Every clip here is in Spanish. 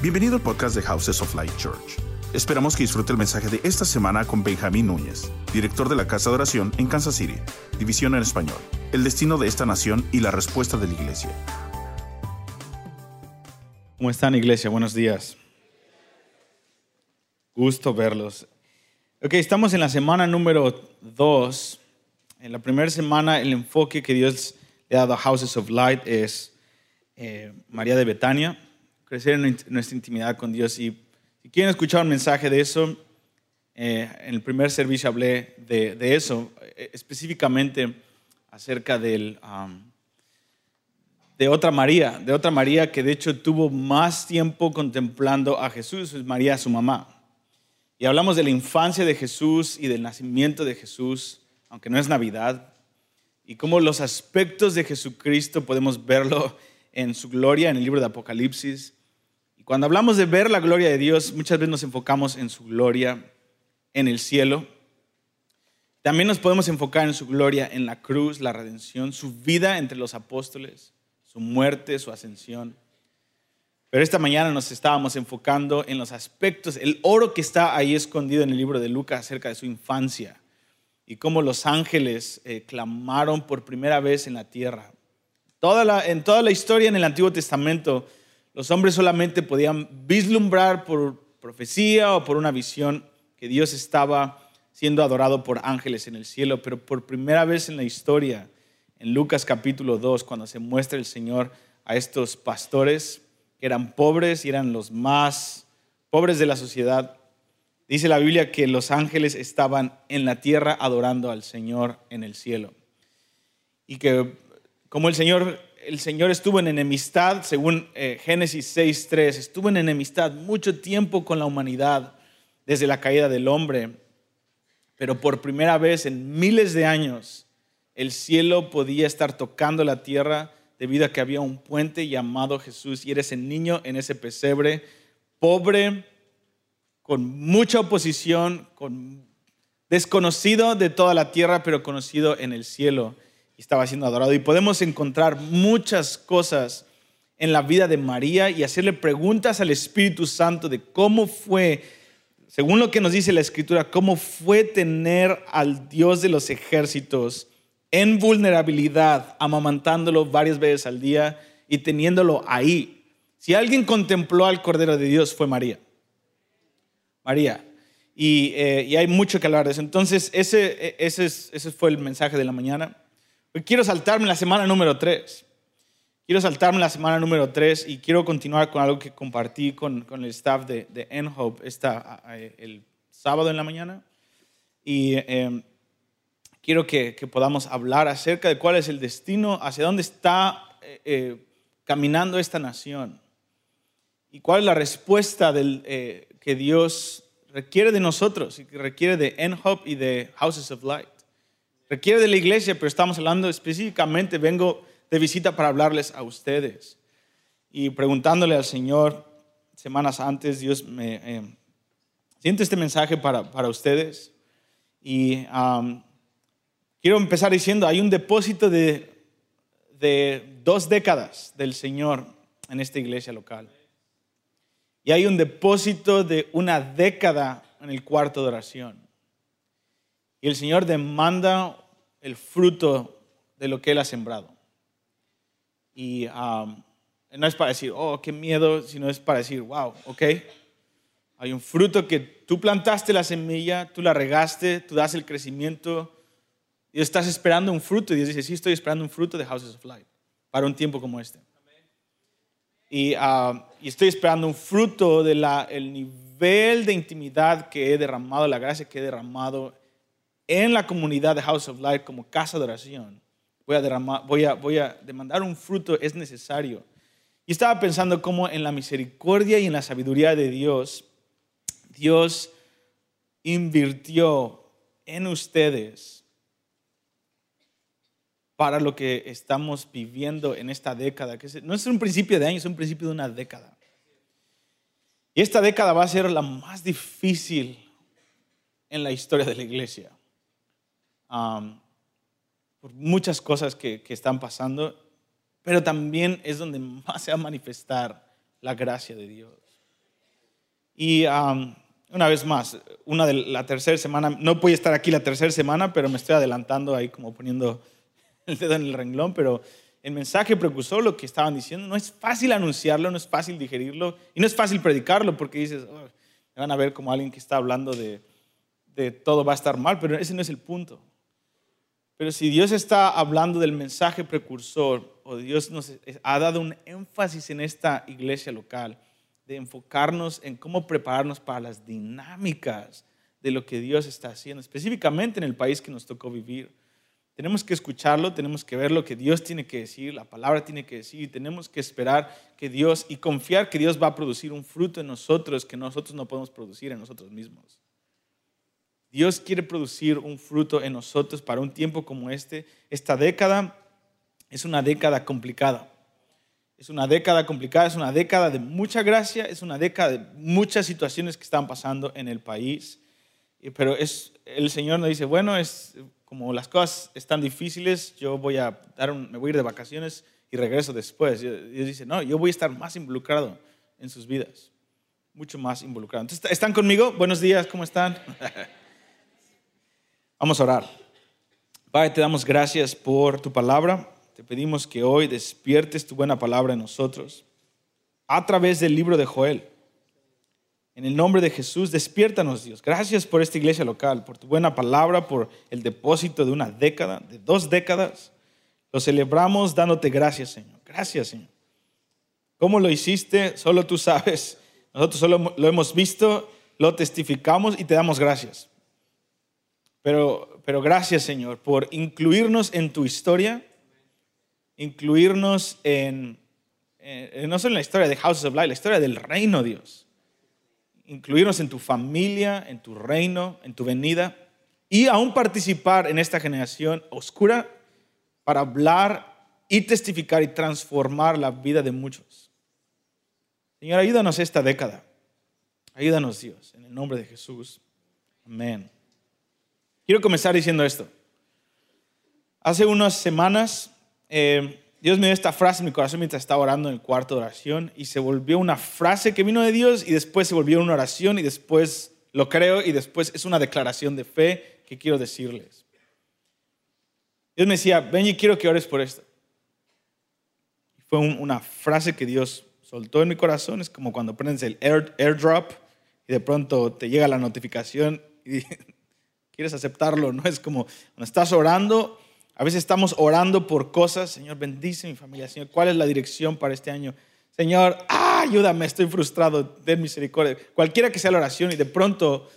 Bienvenido al podcast de Houses of Light Church. Esperamos que disfrute el mensaje de esta semana con Benjamín Núñez, director de la Casa de Oración en Kansas City, División en Español, el destino de esta nación y la respuesta de la iglesia. ¿Cómo están, iglesia? Buenos días. Gusto verlos. Ok, estamos en la semana número dos. En la primera semana, el enfoque que Dios le ha dado a Houses of Light es eh, María de Betania crecer en nuestra intimidad con Dios. Y si quieren escuchar un mensaje de eso, eh, en el primer servicio hablé de, de eso, eh, específicamente acerca del, de otra María, de otra María que de hecho tuvo más tiempo contemplando a Jesús, es María su mamá. Y hablamos de la infancia de Jesús y del nacimiento de Jesús, aunque no es Navidad, y cómo los aspectos de Jesucristo podemos verlo en su gloria en el libro de Apocalipsis cuando hablamos de ver la gloria de Dios, muchas veces nos enfocamos en su gloria en el cielo. También nos podemos enfocar en su gloria en la cruz, la redención, su vida entre los apóstoles, su muerte, su ascensión. Pero esta mañana nos estábamos enfocando en los aspectos, el oro que está ahí escondido en el libro de Lucas acerca de su infancia y cómo los ángeles eh, clamaron por primera vez en la tierra. En toda la historia en el Antiguo Testamento, los hombres solamente podían vislumbrar por profecía o por una visión que Dios estaba siendo adorado por ángeles en el cielo, pero por primera vez en la historia, en Lucas capítulo 2, cuando se muestra el Señor a estos pastores que eran pobres y eran los más pobres de la sociedad, dice la Biblia que los ángeles estaban en la tierra adorando al Señor en el cielo. Y que como el Señor el Señor estuvo en enemistad, según eh, Génesis 6.3, estuvo en enemistad mucho tiempo con la humanidad desde la caída del hombre, pero por primera vez en miles de años el cielo podía estar tocando la tierra debido a que había un puente llamado Jesús y eres el niño en ese pesebre, pobre, con mucha oposición, con desconocido de toda la tierra, pero conocido en el cielo estaba siendo adorado. Y podemos encontrar muchas cosas en la vida de María y hacerle preguntas al Espíritu Santo de cómo fue, según lo que nos dice la Escritura, cómo fue tener al Dios de los ejércitos en vulnerabilidad, amamantándolo varias veces al día y teniéndolo ahí. Si alguien contempló al Cordero de Dios fue María. María. Y, eh, hay mucho que hablar de eso. Entonces, ese, ese, ese fue el mensaje de la mañana. Quiero saltarme la semana número 3. Quiero saltarme la semana número 3 y quiero continuar con algo que compartí con, con el staff de, de Enhope esta, el sábado en la mañana. Y em, quiero que, que, podamos hablar acerca de cuál es el destino, hacia dónde está eh, eh, caminando esta nación y cuál es la respuesta del, eh, que Dios requiere de nosotros y que requiere de Enhope y de Houses of Light requiere de la iglesia, pero estamos hablando específicamente, vengo de visita para hablarles a ustedes. Y preguntándole al Señor semanas antes, Dios me eh, este mensaje para, para ustedes. Y quiero empezar diciendo, hay un depósito de, de dos décadas del Señor en esta iglesia local. Y hay un depósito de una década en el cuarto de oración. Y el Señor demanda el fruto de lo que Él ha sembrado. Y um, no es para decir, oh, qué miedo, sino es para decir, wow, ok. Hay un fruto que tú plantaste la semilla, tú la regaste, tú das el crecimiento y estás esperando un fruto. Y Dios dice, sí, estoy esperando un fruto de Houses of Light para un tiempo como este. Y, um, estoy esperando un fruto del el nivel de intimidad que he derramado, la gracia que he derramado en la comunidad de House of Light como casa de oración, voy a, demandar un fruto, es necesario. Y estaba pensando cómo en la misericordia y en la sabiduría de Dios, Dios invirtió en ustedes para lo que estamos viviendo en esta década, que no es un principio de año, es un principio de una década. Y esta década va a ser la más difícil en la historia de la iglesia por muchas cosas que, que están pasando, pero también es donde más se va a manifestar la gracia de Dios. Y um, una vez más, una de la tercera semana, no voy a estar aquí la tercera semana, pero me estoy adelantando ahí como poniendo el dedo en el renglón, pero el mensaje precursor, lo que estaban diciendo, no es fácil anunciarlo, no es fácil digerirlo y no es fácil predicarlo porque dices, oh, me van a ver como alguien que está hablando de, de todo va a estar mal, pero ese no es el punto. Pero si Dios está hablando del mensaje precursor o Dios nos ha dado un énfasis en esta iglesia local, de enfocarnos en cómo prepararnos para las dinámicas de lo que Dios está haciendo, específicamente en el país que nos tocó vivir. Tenemos que escucharlo, tenemos que ver lo que Dios tiene que decir, la palabra tiene que decir, tenemos que esperar que Dios y confiar que Dios va a producir un fruto en nosotros que nosotros no podemos producir en nosotros mismos. Dios quiere producir un fruto en nosotros para un tiempo como este. Esta década es una década complicada. Es una década complicada, es una década de mucha gracia, es una década de muchas situaciones que están pasando en el país. Pero es, el Señor nos dice, bueno, es como las cosas están difíciles, yo voy a dar me voy a ir de vacaciones y regreso después. Dios dice, no, yo voy a estar más involucrado en sus vidas, mucho más involucrado. Entonces, ¿están conmigo? Buenos días, ¿cómo están? Vamos a orar. Padre, te damos gracias por tu palabra. Te pedimos que hoy despiertes tu buena palabra en nosotros a través del libro de Joel. En el nombre de Jesús, despiértanos, Dios. Gracias por esta iglesia local, por tu buena palabra, por el depósito de una década, de dos décadas. Lo celebramos dándote gracias, Señor. Gracias, Señor. ¿Cómo lo hiciste? Solo tú sabes. Nosotros solo lo hemos visto, lo testificamos y te damos gracias. Pero, pero gracias, Señor, por incluirnos en tu historia, incluirnos en, no solo en la historia de Houses of Light, la historia del reino, Dios. Incluirnos en tu familia, en tu reino, en tu venida y aún participar en esta generación oscura para hablar y testificar y transformar la vida de muchos. Señor, ayúdanos esta década. Ayúdanos, Dios, en el nombre de Jesús. Amén. Quiero comenzar diciendo esto. Hace unas semanas, eh, Dios me dio esta frase en mi corazón mientras estaba orando en el cuarto de oración y se volvió una frase que vino de Dios y después se volvió una oración y después lo creo y después es una declaración de fe que quiero decirles. Dios me decía, Benji, quiero que ores por esto. Fue una frase que Dios soltó en mi corazón. Es como cuando prendes el airdrop y de pronto te llega la notificación y quieres aceptarlo, ¿no? Es como cuando estás orando, a veces estamos orando por cosas, Señor, bendice mi familia, Señor, ¿cuál es la dirección para este año? Señor, ah, ayúdame, estoy frustrado, ten misericordia. Cualquiera que sea la oración y de pronto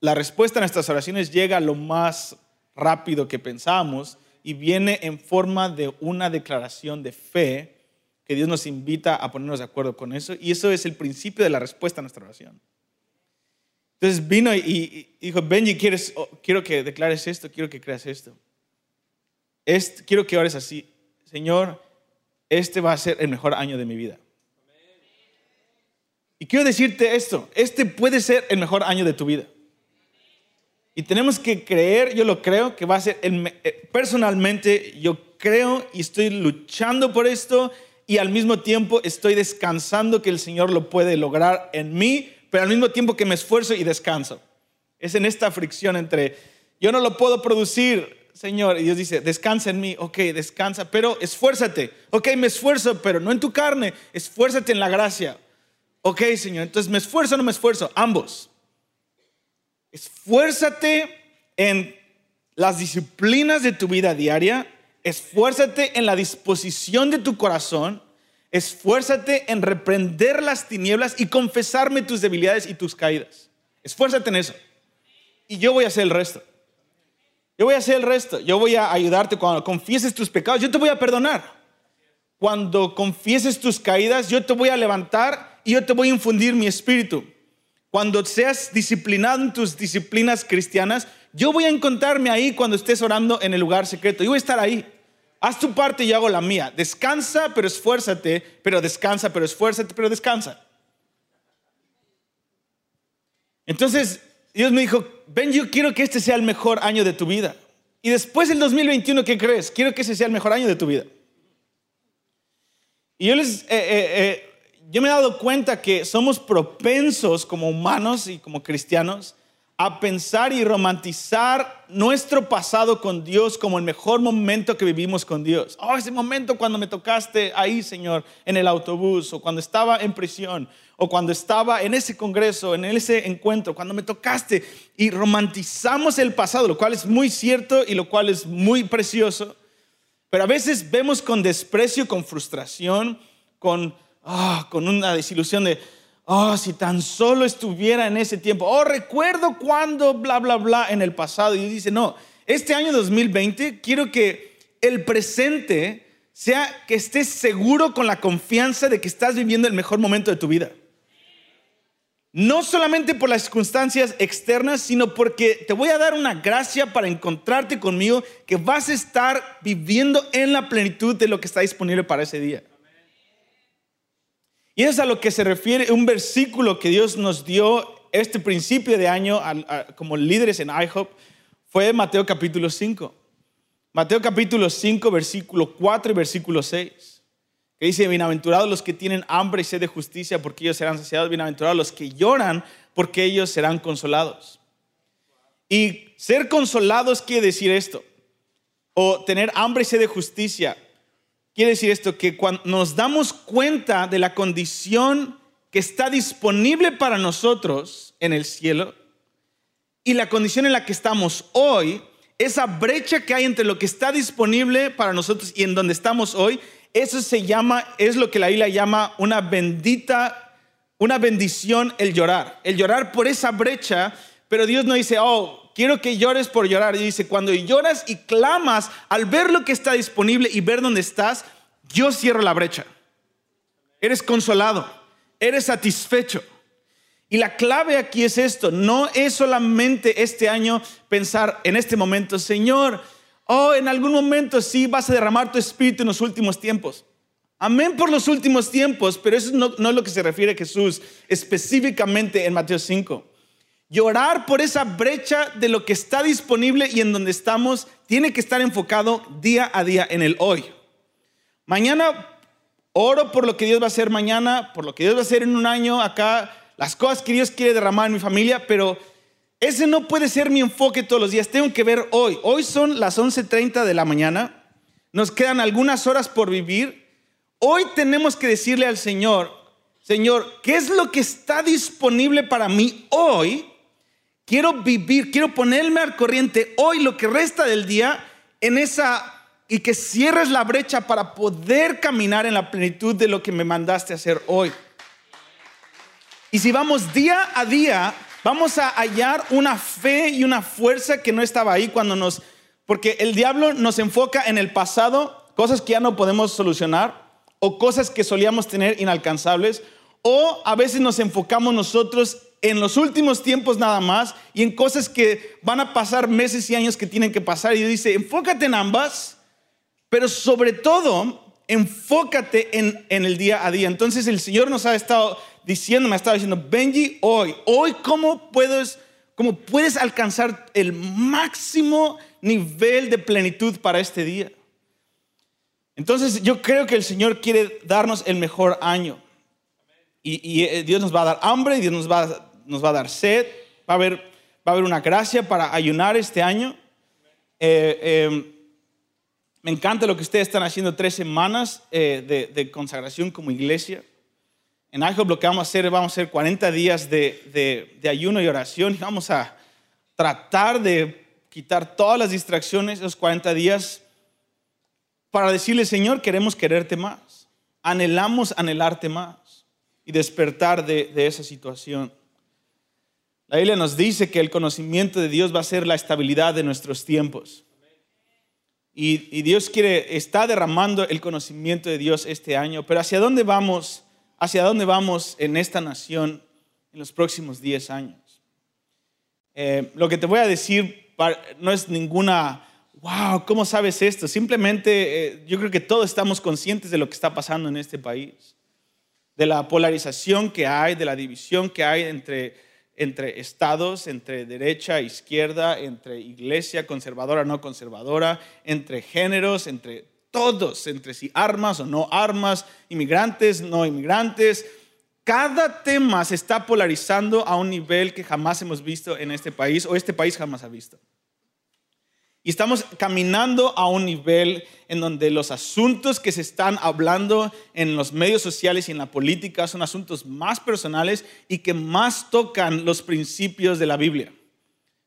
la respuesta a nuestras oraciones llega lo más rápido que pensamos y viene en forma de una declaración de fe que Dios nos invita a ponernos de acuerdo con eso y eso es el principio de la respuesta a nuestra oración. Entonces vino y, dijo, Benji, ¿quieres, oh, quiero que declares esto, quiero que creas esto. quiero que ores así. Señor, este va a ser el mejor año de mi vida. Y quiero decirte esto, este puede ser el mejor año de tu vida. Y tenemos que creer, yo lo creo, que va a ser, el, eh, personalmente yo creo y estoy luchando por esto y al mismo tiempo estoy descansando que el Señor lo puede lograr en mí pero al mismo tiempo que me esfuerzo y descanso. Es en esta fricción entre, yo no lo puedo producir, Señor, y Dios dice, descansa en mí, ok, descansa, pero esfuérzate, ok, me esfuerzo, pero no en tu carne, esfuérzate en la gracia. Ok, Señor, entonces me esfuerzo o no me esfuerzo, ambos. Esfuérzate en las disciplinas de tu vida diaria, esfuérzate en la disposición de tu corazón esfuérzate en reprender las tinieblas y confesarme tus debilidades y tus caídas. Esfuérzate en eso. Y yo voy a hacer el resto. Yo voy a hacer el resto. Yo voy a ayudarte cuando confieses tus pecados. Yo te voy a perdonar. Cuando confieses tus caídas, yo te voy a levantar y yo te voy a infundir mi espíritu. Cuando seas disciplinado en tus disciplinas cristianas, yo voy a encontrarme ahí cuando estés orando en el lugar secreto. Yo voy a estar ahí. Haz tu parte y yo hago la mía. Descansa, pero esfuérzate, pero descansa, pero esfuérzate, pero descansa. Entonces, Dios me dijo, ven, yo quiero que este sea el mejor año de tu vida. Y después del 2021, ¿qué crees? Quiero que ese sea el mejor año de tu vida. Y yo les, eh, eh, eh, yo me he dado cuenta que somos propensos como humanos y como cristianos a pensar y romantizar nuestro pasado con Dios como el mejor momento que vivimos con Dios. Oh, ese momento cuando me tocaste ahí, Señor, en el autobús, o cuando estaba en prisión, o cuando estaba en ese congreso, en ese encuentro, cuando me tocaste. Y romantizamos el pasado, lo cual es muy cierto y lo cual es muy precioso. Pero a veces vemos con desprecio, con frustración, con, ah, con una desilusión de Oh, si tan solo estuviera en ese tiempo. Oh, recuerdo cuando, bla, bla, bla, en el pasado. Y dice, no, este año 2020 quiero que el presente sea que estés seguro con la confianza de que estás viviendo el mejor momento de tu vida. No solamente por las circunstancias externas, sino porque te voy a dar una gracia para encontrarte conmigo, que vas a estar viviendo en la plenitud de lo que está disponible para ese día. Y es a lo que se refiere un versículo que Dios nos dio este principio de año como líderes en IHOP, fue Mateo capítulo 5. Mateo capítulo 5, versículo 4 y versículo 6, que dice, bienaventurados los que tienen hambre y sed de justicia, porque ellos serán saciados, bienaventurados los que lloran, porque ellos serán consolados. Y ser consolados quiere decir esto, o tener hambre y sed de justicia, Quiere decir esto, que cuando nos damos cuenta de la condición que está disponible para nosotros en el cielo y la condición en la que estamos hoy, esa brecha que hay entre lo que está disponible para nosotros y en donde estamos hoy, eso se llama, es lo que la Biblia llama una bendita, una bendición el llorar. El llorar por esa brecha, pero Dios no dice, oh, quiero que llores por llorar. Y dice, cuando lloras y clamas al ver lo que está disponible y ver dónde estás, yo cierro la brecha. Eres consolado, eres satisfecho. Y la clave aquí es esto, no es solamente este año pensar en este momento, Señor, oh, en algún momento sí vas a derramar tu espíritu en los últimos tiempos. Amén por los últimos tiempos, pero eso no, es lo que se refiere a Jesús específicamente en Mateo 5. Llorar por esa brecha de lo que está disponible y en donde estamos tiene que estar enfocado día a día en el hoy. Mañana oro por lo que Dios va a hacer mañana, por lo que Dios va a hacer en un año acá, las cosas que Dios quiere derramar en mi familia, pero ese no puede ser mi enfoque todos los días. Tengo que ver hoy. Hoy son las 11:30 de la mañana. Nos quedan algunas horas por vivir. Hoy tenemos que decirle al Señor, Señor, ¿qué es lo que está disponible para mí hoy? Quiero vivir, quiero ponerme al corriente hoy, lo que resta del día, en esa y que cierres la brecha para poder caminar en la plenitud de lo que me mandaste hacer hoy. Y si vamos día a día, vamos a hallar una fe y una fuerza que no estaba ahí cuando nos... Porque el diablo nos enfoca en el pasado, cosas que ya no podemos solucionar, o cosas que solíamos tener inalcanzables, o a veces nos enfocamos nosotros en los últimos tiempos nada más y en cosas que van a pasar meses y años que tienen que pasar. Y dice, enfócate en ambas, pero sobre todo, enfócate en, en el día a día. Entonces el Señor nos ha estado diciendo, me ha estado diciendo, Benji, hoy, hoy cómo puedes, cómo puedes alcanzar el máximo nivel de plenitud para este día. Entonces yo creo que el Señor quiere darnos el mejor año. Y, eh, Dios nos va a dar hambre, y Dios nos va a nos va a dar sed, va a haber, va a haber una gracia para ayunar este año. Eh, em, me encanta lo que ustedes están haciendo tres semanas eh, de, consagración como iglesia. En IHOP lo que vamos a hacer, vamos a hacer 40 días de, de ayuno y oración y vamos a tratar de quitar todas las distracciones esos 40 días para decirle, Señor, queremos quererte más. Anhelamos anhelarte más y despertar de, de esa situación. La Biblia nos dice que el conocimiento de Dios va a ser la estabilidad de nuestros tiempos. Y, Dios quiere, está derramando el conocimiento de Dios este año, pero ¿hacia dónde vamos? ¿Hacia dónde vamos en esta nación en los próximos 10 años? Eh, lo que te voy a decir no es ninguna, wow, ¿cómo sabes esto? Simplemente eh, yo creo que todos estamos conscientes de lo que está pasando en este país, de la polarización que hay, de la división que hay entre entre estados, entre derecha e izquierda, entre iglesia conservadora, no conservadora, entre géneros, entre todos entre sí, armas o no armas, inmigrantes, no inmigrantes. Cada tema se está polarizando a un nivel que jamás hemos visto en este país o este país jamás ha visto. Y estamos caminando a un nivel en donde los asuntos que se están hablando en los medios sociales y en la política son asuntos más personales y que más tocan los principios de la Biblia,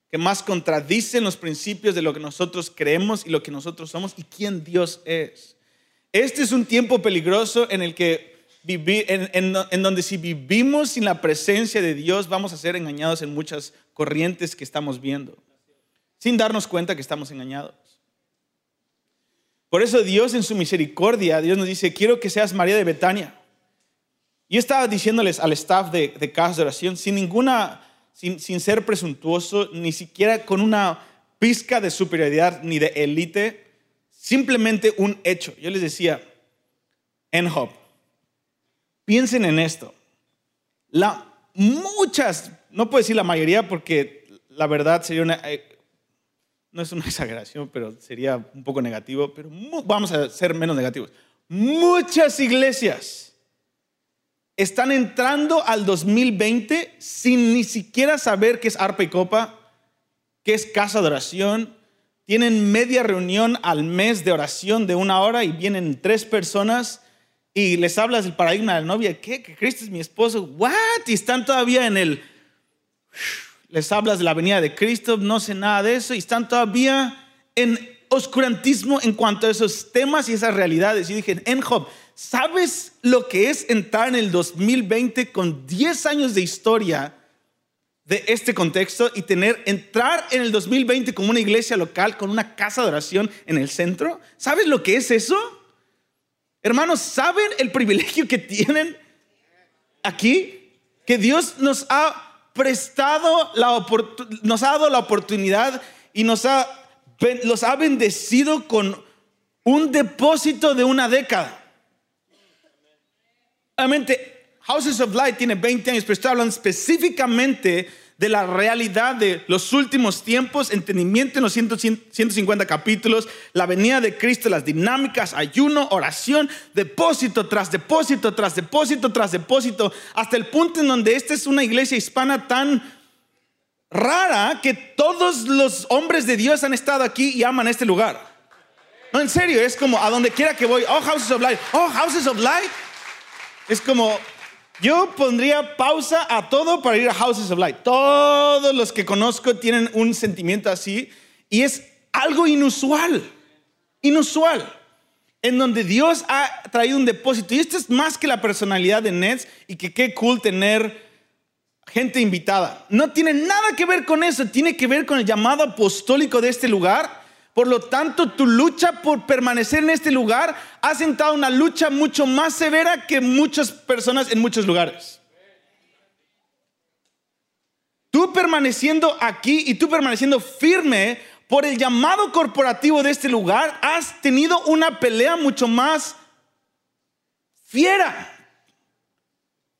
que más contradicen los principios de lo que nosotros creemos y lo que nosotros somos y quién Dios es. Este es un tiempo peligroso en el que en, donde si vivimos sin la presencia de Dios vamos a ser engañados en muchas corrientes que estamos viendo sin darnos cuenta que estamos engañados. Por eso Dios en su misericordia, Dios nos dice, quiero que seas María de Betania. Yo estaba diciéndoles al staff de, de casa de oración, sin ninguna, sin, sin ser presuntuoso, ni siquiera con una pizca de superioridad ni de élite, simplemente un hecho. Yo les decía, en Job, piensen en esto. La, muchas, no puedo decir la mayoría porque la verdad sería una, eh, no es una exageración, pero sería un poco negativo, pero vamos a ser menos negativos. Muchas iglesias están entrando al 2020 sin ni siquiera saber qué es arpa y copa, qué es casa de oración. Tienen media reunión al mes de oración de una hora y vienen tres personas y les hablas del paradigma de la novia. ¿Qué? ¿Que Cristo es mi esposo? ¿What? Y están todavía en el les hablas de la venida de Cristo, no sé nada de eso y están todavía en oscurantismo en cuanto a esos temas y esas realidades. Y dije, en Job, ¿sabes lo que es entrar en el 2020 con 10 años de historia de este contexto y tener, entrar en el 2020 como una iglesia local con una casa de oración en el centro? ¿Sabes lo que es eso? Hermanos, ¿saben el privilegio que tienen aquí? Que Dios nos ha prestado la nos ha dado la oportunidad y nos ha, los ha bendecido con un depósito de una década. Obviamente, Houses of Light tiene 20 años, pero estoy hablando específicamente de la realidad de los últimos tiempos, entendimiento en los 150 capítulos, la venida de Cristo, las dinámicas, ayuno, oración, depósito tras depósito, tras depósito, tras depósito, hasta el punto en donde esta es una iglesia hispana tan rara que todos los hombres de Dios han estado aquí y aman este lugar. No, en serio, es como a donde quiera que voy, oh, Houses of Light, oh, Houses of Light. Es como yo pondría pausa a todo para ir a Houses of Light. Todos los que conozco tienen un sentimiento así y es algo inusual, inusual, en donde Dios ha traído un depósito. Y esto es más que la personalidad de Nets y que qué cool tener gente invitada. No tiene nada que ver con eso, tiene que ver con el llamado apostólico de este lugar por lo tanto, tu lucha por permanecer en este lugar ha sentado una lucha mucho más severa que muchas personas en muchos lugares. Tú permaneciendo aquí y tú permaneciendo firme por el llamado corporativo de este lugar, has tenido una pelea mucho más fiera.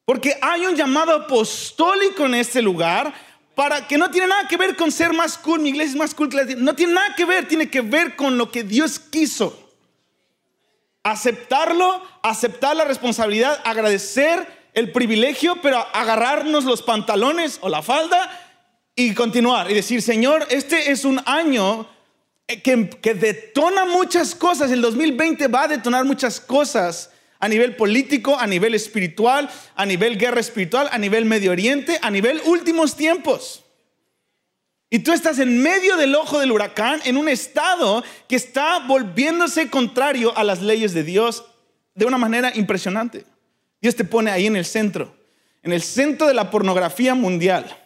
Porque hay un llamado apostólico en este lugar para que no tiene nada que ver con ser más cool, mi iglesia es más cool que la No tiene nada que ver, tiene que ver con lo que Dios quiso. Aceptarlo, aceptar la responsabilidad, agradecer el privilegio, pero agarrarnos los pantalones o la falda y continuar y decir, Señor, este es un año que, que detona muchas cosas. El 2020 va a detonar muchas cosas a nivel político, a nivel espiritual, a nivel guerra espiritual, a nivel Medio Oriente, a nivel últimos tiempos. Y tú estás en medio del ojo del huracán, en un estado que está volviéndose contrario a las leyes de Dios de una manera impresionante. Dios te pone ahí en el centro, en el centro de la pornografía mundial.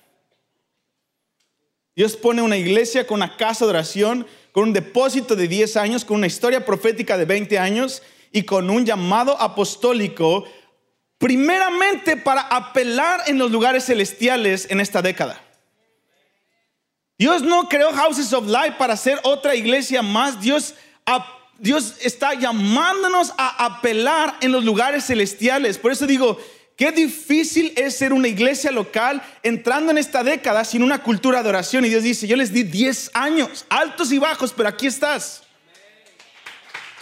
Dios pone una iglesia con una casa de oración, con un depósito de 10 años, con una historia profética de 20 años y con un llamado apostólico, primeramente para apelar en los lugares celestiales en esta década. Dios no creó Houses of Light para ser otra iglesia más. Dios, Dios está llamándonos a apelar en los lugares celestiales. Por eso digo, qué difícil es ser una iglesia local entrando en esta década sin una cultura de oración. Y Dios dice, yo les di 10 años, altos y bajos, pero aquí estás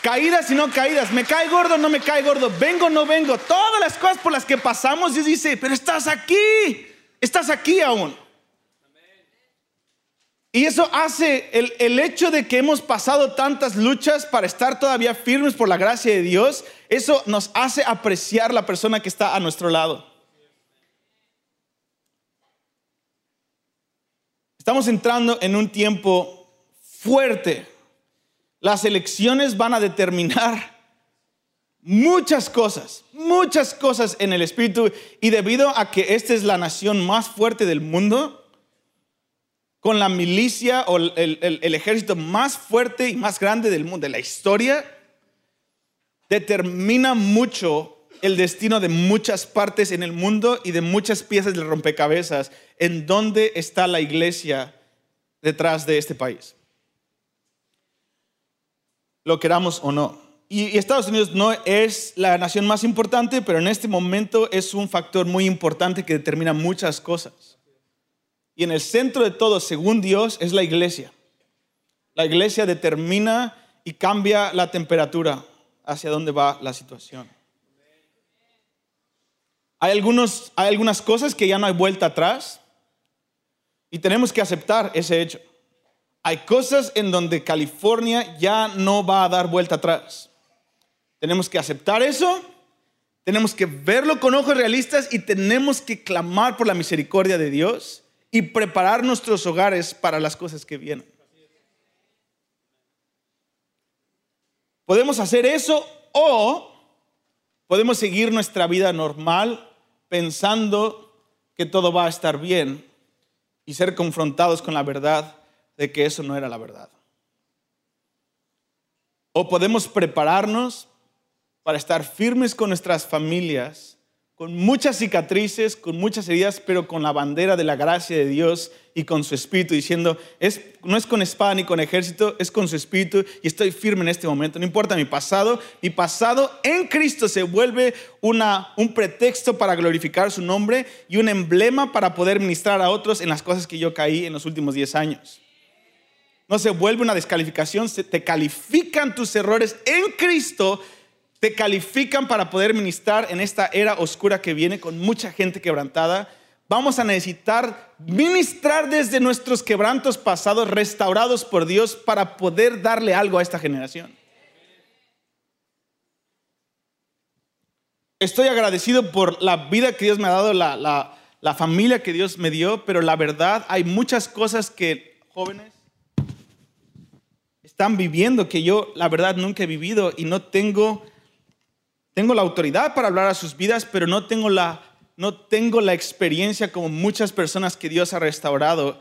caídas y no caídas, me cae gordo no me cae gordo, vengo no vengo, todas las cosas por las que pasamos, Dios dice, pero estás aquí, estás aquí aún. Y eso hace el, el, hecho de que hemos pasado tantas luchas para estar todavía firmes por la gracia de Dios, eso nos hace apreciar la persona que está a nuestro lado. Estamos entrando en un tiempo fuerte. Las elecciones van a determinar muchas cosas, muchas cosas en el espíritu. Y debido a que esta es la nación más fuerte del mundo, con la milicia o el, ejército más fuerte y más grande del mundo, de la historia, determina mucho el destino de muchas partes en el mundo y de muchas piezas del rompecabezas en dónde está la iglesia detrás de este país. Lo queramos o no. Y Estados Unidos no es la nación más importante, pero en este momento es un factor muy importante que determina muchas cosas. Y en el centro de todo, según Dios, es la iglesia. La iglesia determina y cambia la temperatura hacia dónde va la situación. Hay, algunos, hay algunas cosas que ya no hay vuelta atrás y tenemos que aceptar ese hecho. Hay cosas en donde California ya no va a dar vuelta atrás. Tenemos que aceptar eso, tenemos que verlo con ojos realistas y tenemos que clamar por la misericordia de Dios y preparar nuestros hogares para las cosas que vienen. Podemos hacer eso o podemos seguir nuestra vida normal pensando que todo va a estar bien y ser confrontados con la verdad de que eso no era la verdad. O podemos prepararnos para estar firmes con nuestras familias con muchas cicatrices, con muchas heridas, pero con la bandera de la gracia de Dios y con su espíritu, diciendo, es, no es con espada ni con ejército, es con su espíritu y estoy firme en este momento. No importa mi pasado, mi pasado en Cristo se vuelve una, un pretexto para glorificar su nombre y un emblema para poder ministrar a otros en las cosas que yo caí en los últimos 10 años. No se vuelve una descalificación, te califican tus errores en Cristo te califican para poder ministrar en esta era oscura que viene con mucha gente quebrantada. Vamos a necesitar ministrar desde nuestros quebrantos pasados, restaurados por Dios, para poder darle algo a esta generación. Estoy agradecido por la vida que Dios me ha dado, la, la familia que Dios me dio, pero la verdad hay muchas cosas que jóvenes están viviendo que yo la verdad nunca he vivido y no tengo tengo la autoridad para hablar a sus vidas, pero no tengo la, no tengo la experiencia como muchas personas que Dios ha restaurado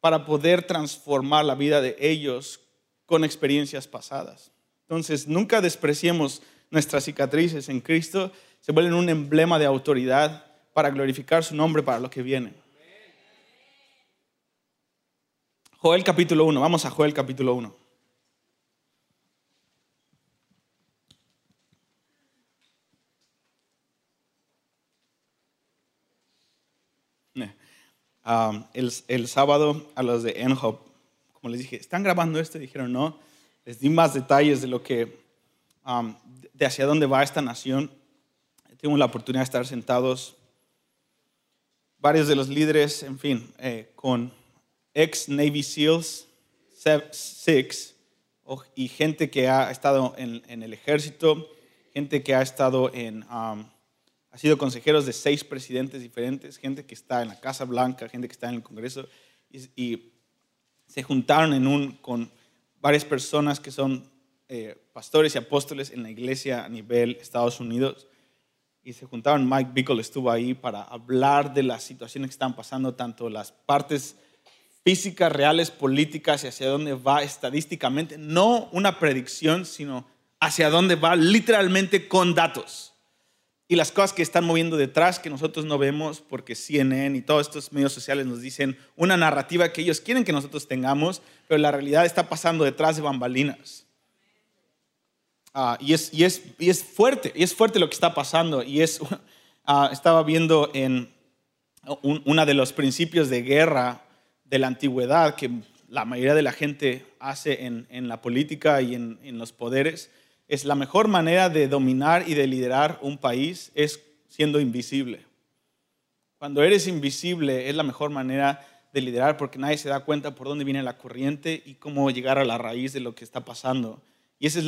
para poder transformar la vida de ellos con experiencias pasadas. Entonces, nunca despreciemos nuestras cicatrices en Cristo, se vuelven un emblema de autoridad para glorificar su nombre para lo que viene. Joel capítulo 1, vamos a Joel capítulo 1. El, sábado a los de Enhop, como les dije, ¿están grabando esto? dijeron, no. Les di más detalles de lo que, de hacia dónde va esta nación. Tengo la oportunidad de estar sentados, varios de los líderes, en fin, eh, con ex Navy SEALs, Six, y gente que ha estado en, el ejército, gente que ha estado en, ha sido consejeros de seis presidentes diferentes, gente que está en la Casa Blanca, gente que está en el Congreso, y, se juntaron en un, con varias personas que son eh, pastores y apóstoles en la iglesia a nivel Estados Unidos. Y se juntaron, Mike Bickle estuvo ahí para hablar de las situaciones que están pasando, tanto las partes físicas, reales, políticas y hacia dónde va estadísticamente, no una predicción, sino hacia dónde va literalmente con datos y las cosas que están moviendo detrás que nosotros no vemos porque CNN y todos estos medios sociales nos dicen una narrativa que ellos quieren que nosotros tengamos, pero la realidad está pasando detrás de bambalinas. Ah, y, es, y, es, y, es, fuerte, y es fuerte lo que está pasando. Y uh, estaba viendo en uno de los principios de guerra de la antigüedad que la mayoría de la gente hace en, en la política y en, en los poderes, es la mejor manera de dominar y de liderar un país es siendo invisible. Cuando eres invisible es la mejor manera de liderar porque nadie se da cuenta por dónde viene la corriente y cómo llegar a la raíz de lo que está pasando. Y eso es,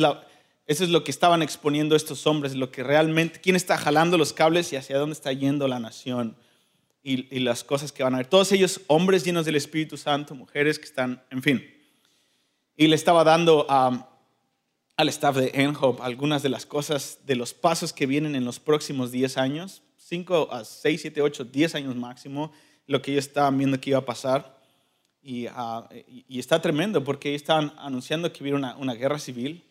eso es lo que estaban exponiendo estos hombres, lo que realmente, quién está jalando los cables y hacia dónde está yendo la nación y, y las cosas que van a ver. Todos ellos hombres llenos del Espíritu Santo, mujeres que están, en fin. Y le estaba dando a al staff de Enhope algunas de las cosas, de los pasos que vienen en los próximos 10 años, 5 a 6, 7, 8, 10 años máximo, lo que ellos estaban viendo que iba a pasar. Y, ah, está tremendo porque ellos estaban anunciando que viene una, una, guerra civil,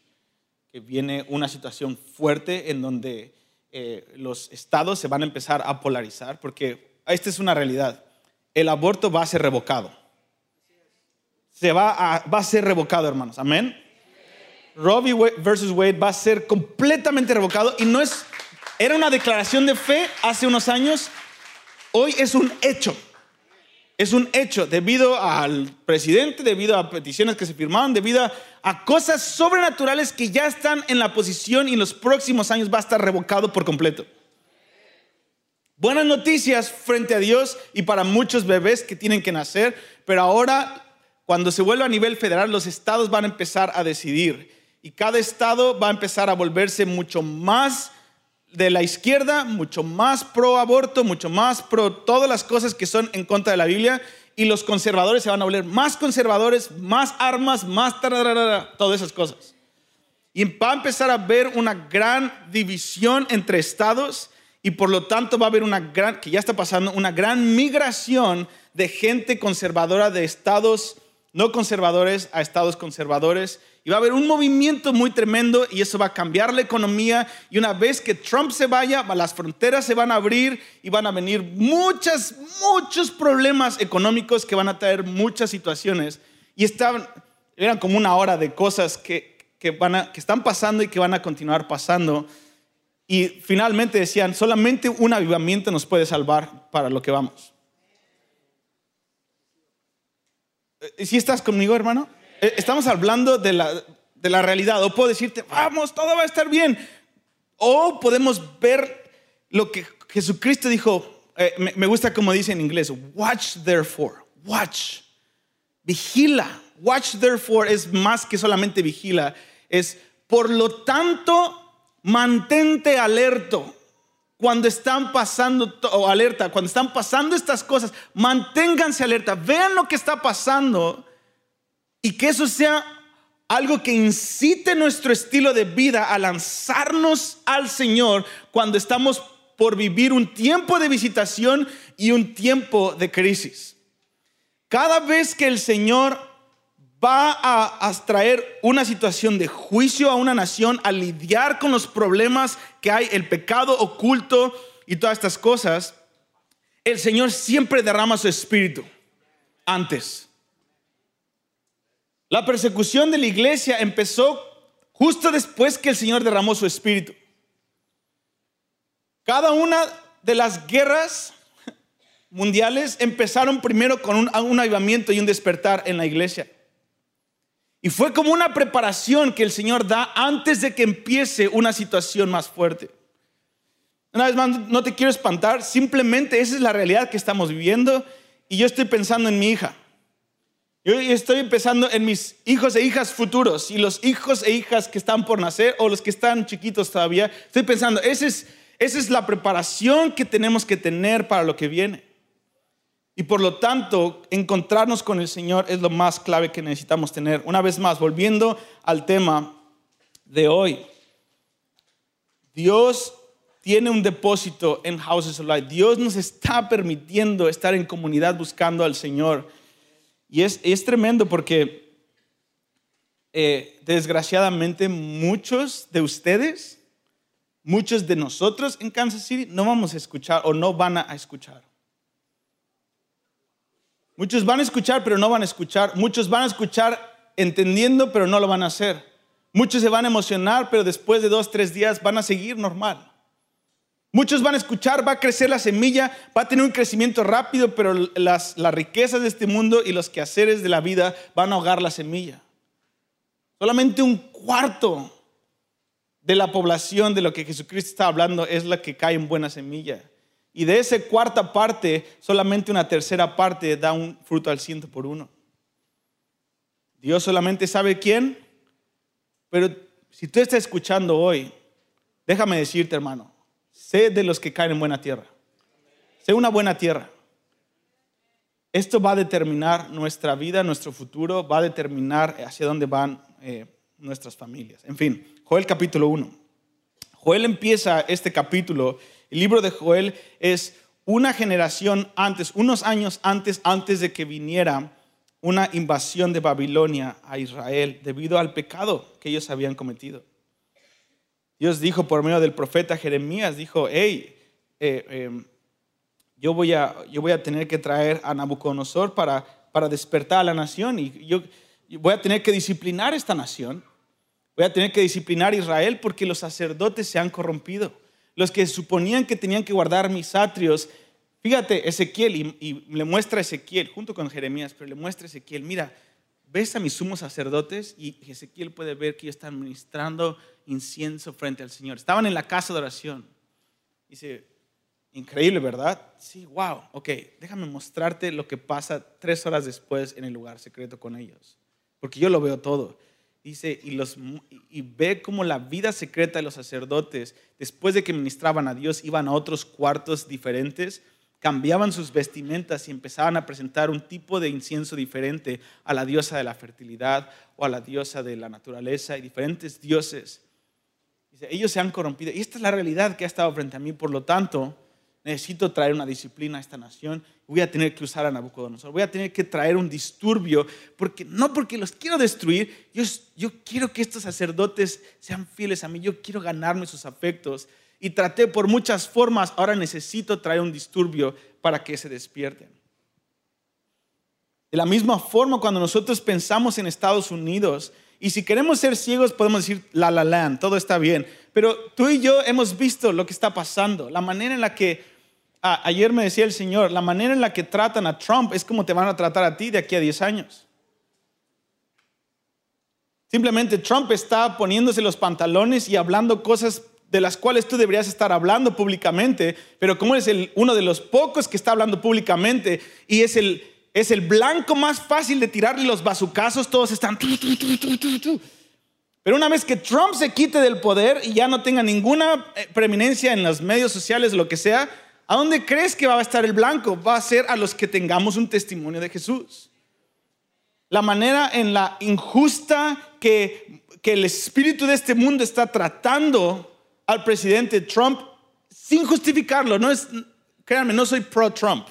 que viene una situación fuerte en donde eh, los estados se van a empezar a polarizar, porque esta es una realidad. El aborto va a ser revocado. Se va a, va a ser revocado, hermanos. Amén. Robbie versus Wade va a ser completamente revocado y no es, era una declaración de fe hace unos años, hoy es un hecho. Es un hecho debido al presidente, debido a peticiones que se firmaron, debido a, cosas sobrenaturales que ya están en la posición y en los próximos años va a estar revocado por completo. Buenas noticias frente a Dios y para muchos bebés que tienen que nacer, pero ahora cuando se vuelva a nivel federal los estados van a empezar a decidir y cada estado va a empezar a volverse mucho más de la izquierda, mucho más pro aborto, mucho más pro todas las cosas que son en contra de la Biblia. Y los conservadores se van a volver más conservadores, más armas, más todas esas cosas. Y va a empezar a haber una gran división entre estados y por lo tanto va a haber una gran, que ya está pasando, una gran migración de gente conservadora de estados no conservadores a estados conservadores. Y va a haber un movimiento muy tremendo y eso va a cambiar la economía. Y una vez que Trump se vaya, las fronteras se van a abrir y van a venir muchas, muchos problemas económicos que van a traer muchas situaciones. Y estaban, eran como una hora de cosas que, que, van que están pasando y que van a continuar pasando. Y finalmente decían, solamente un avivamiento nos puede salvar para lo que vamos. Eh, ¿Sí estás conmigo, hermano? Eh, estamos hablando de la, de la realidad. O puedo decirte, vamos, todo va a estar bien. O podemos ver lo que Jesucristo dijo. Eh, me, gusta como dice en inglés, watch therefore, watch, vigila. Watch therefore es más que solamente vigila, es por lo tanto mantente alerto cuando están pasando, o alerta, cuando están pasando estas cosas, manténganse alerta, vean lo que está pasando y que eso sea algo que incite nuestro estilo de vida a lanzarnos al Señor cuando estamos por vivir un tiempo de visitación y un tiempo de crisis. Cada vez que el Señor va a, traer una situación de juicio a una nación, a lidiar con los problemas que hay, el pecado oculto y todas estas cosas, el Señor siempre derrama su espíritu antes. La persecución de la iglesia empezó justo después que el Señor derramó su espíritu. Cada una de las guerras mundiales empezaron primero con un, un avivamiento y un despertar en la iglesia. Y fue como una preparación que el Señor da antes de que empiece una situación más fuerte. Una vez más, no te quiero espantar, simplemente esa es la realidad que estamos viviendo y yo estoy pensando en mi hija. Yo estoy pensando en mis hijos e hijas futuros y los hijos e hijas que están por nacer o los que están chiquitos todavía. Estoy pensando, esa es, esa es la preparación que tenemos que tener para lo que viene. Y por lo tanto, encontrarnos con el Señor es lo más clave que necesitamos tener. Una vez más, volviendo al tema de hoy. Dios tiene un depósito en Houses of Light. Dios nos está permitiendo estar en comunidad buscando al Señor. Y es, es tremendo porque eh, desgraciadamente muchos de ustedes, muchos de nosotros en Kansas City no vamos a escuchar o no van a escuchar. Muchos van a escuchar, pero no van a escuchar. Muchos van a escuchar entendiendo, pero no lo van a hacer. Muchos se van a emocionar, pero después de dos, tres días van a seguir normal. Muchos van a escuchar, va a crecer la semilla, va a tener un crecimiento rápido, pero las, riquezas de este mundo y los quehaceres de la vida van a ahogar la semilla. Solamente un cuarto de la población de lo que Jesucristo está hablando es la que cae en buena semilla. Y de esa cuarta parte, solamente una tercera parte da un fruto al ciento por uno. Dios solamente sabe quién, pero si tú estás escuchando hoy, déjame decirte, hermano, sé de los que caen en buena tierra. Sé una buena tierra. Esto va a determinar nuestra vida, nuestro futuro, va a determinar hacia dónde van eh, nuestras familias. En fin, Joel capítulo 1. Joel empieza este capítulo. El libro de Joel es una generación antes, unos años antes, antes de que viniera una invasión de Babilonia a Israel debido al pecado que ellos habían cometido. Dios dijo por medio del profeta Jeremías, dijo, hey, eh, em, yo, voy a, yo voy a tener que traer a Nabucodonosor para, para despertar a la nación y yo, voy a tener que disciplinar esta nación. Voy a tener que disciplinar a Israel porque los sacerdotes se han corrompido. Los que suponían que tenían que guardar mis atrios. Fíjate, Ezequiel, y, y le muestra a Ezequiel, junto con Jeremías, pero le muestra a Ezequiel, mira, ves a mis sumos sacerdotes y Ezequiel puede ver que ellos están ministrando incienso frente al Señor. Estaban en la casa de oración. Dice, increíble, ¿verdad? Sí, wow, ok, déjame mostrarte lo que pasa tres horas después en el lugar secreto con ellos porque yo lo veo todo. Dice, y, los, y ve cómo la vida secreta de los sacerdotes, después de que ministraban a Dios, iban a otros cuartos diferentes, cambiaban sus vestimentas y empezaban a presentar un tipo de incienso diferente a la diosa de la fertilidad o a la diosa de la naturaleza y diferentes dioses. Ellos se han corrompido. Y esta es la realidad que ha estado frente a mí. Por lo tanto, necesito traer una disciplina a esta nación, voy a tener que usar a Nabucodonosor, voy a tener que traer un disturbio, porque no porque los quiero destruir, yo, yo quiero que estos sacerdotes sean fieles a mí, yo quiero ganarme sus afectos. Y traté por muchas formas, ahora necesito traer un disturbio para que se despierten. De la misma forma, cuando nosotros pensamos en Estados Unidos, y si queremos ser ciegos, podemos decir la la land, todo está bien. Pero tú y yo hemos visto lo que está pasando, la manera en la que ayer me decía el Señor, la manera en la que tratan a Trump es como te van a tratar a ti de aquí a 10 años. Simplemente Trump está poniéndose los pantalones y hablando cosas de las cuales tú deberías estar hablando públicamente, pero como es el, uno de los pocos que está hablando públicamente y es el, es el blanco más fácil de tirarle los bazucazos, todos están... Pero una vez que Trump se quite del poder y ya no tenga ninguna eh, preeminencia en los medios sociales, lo que sea, ¿A dónde crees que va a estar el blanco? Va a ser a los que tengamos un testimonio de Jesús. La manera en la injusta que, que el espíritu de este mundo está tratando al presidente Trump sin justificarlo. No es, créanme, no soy pro Trump.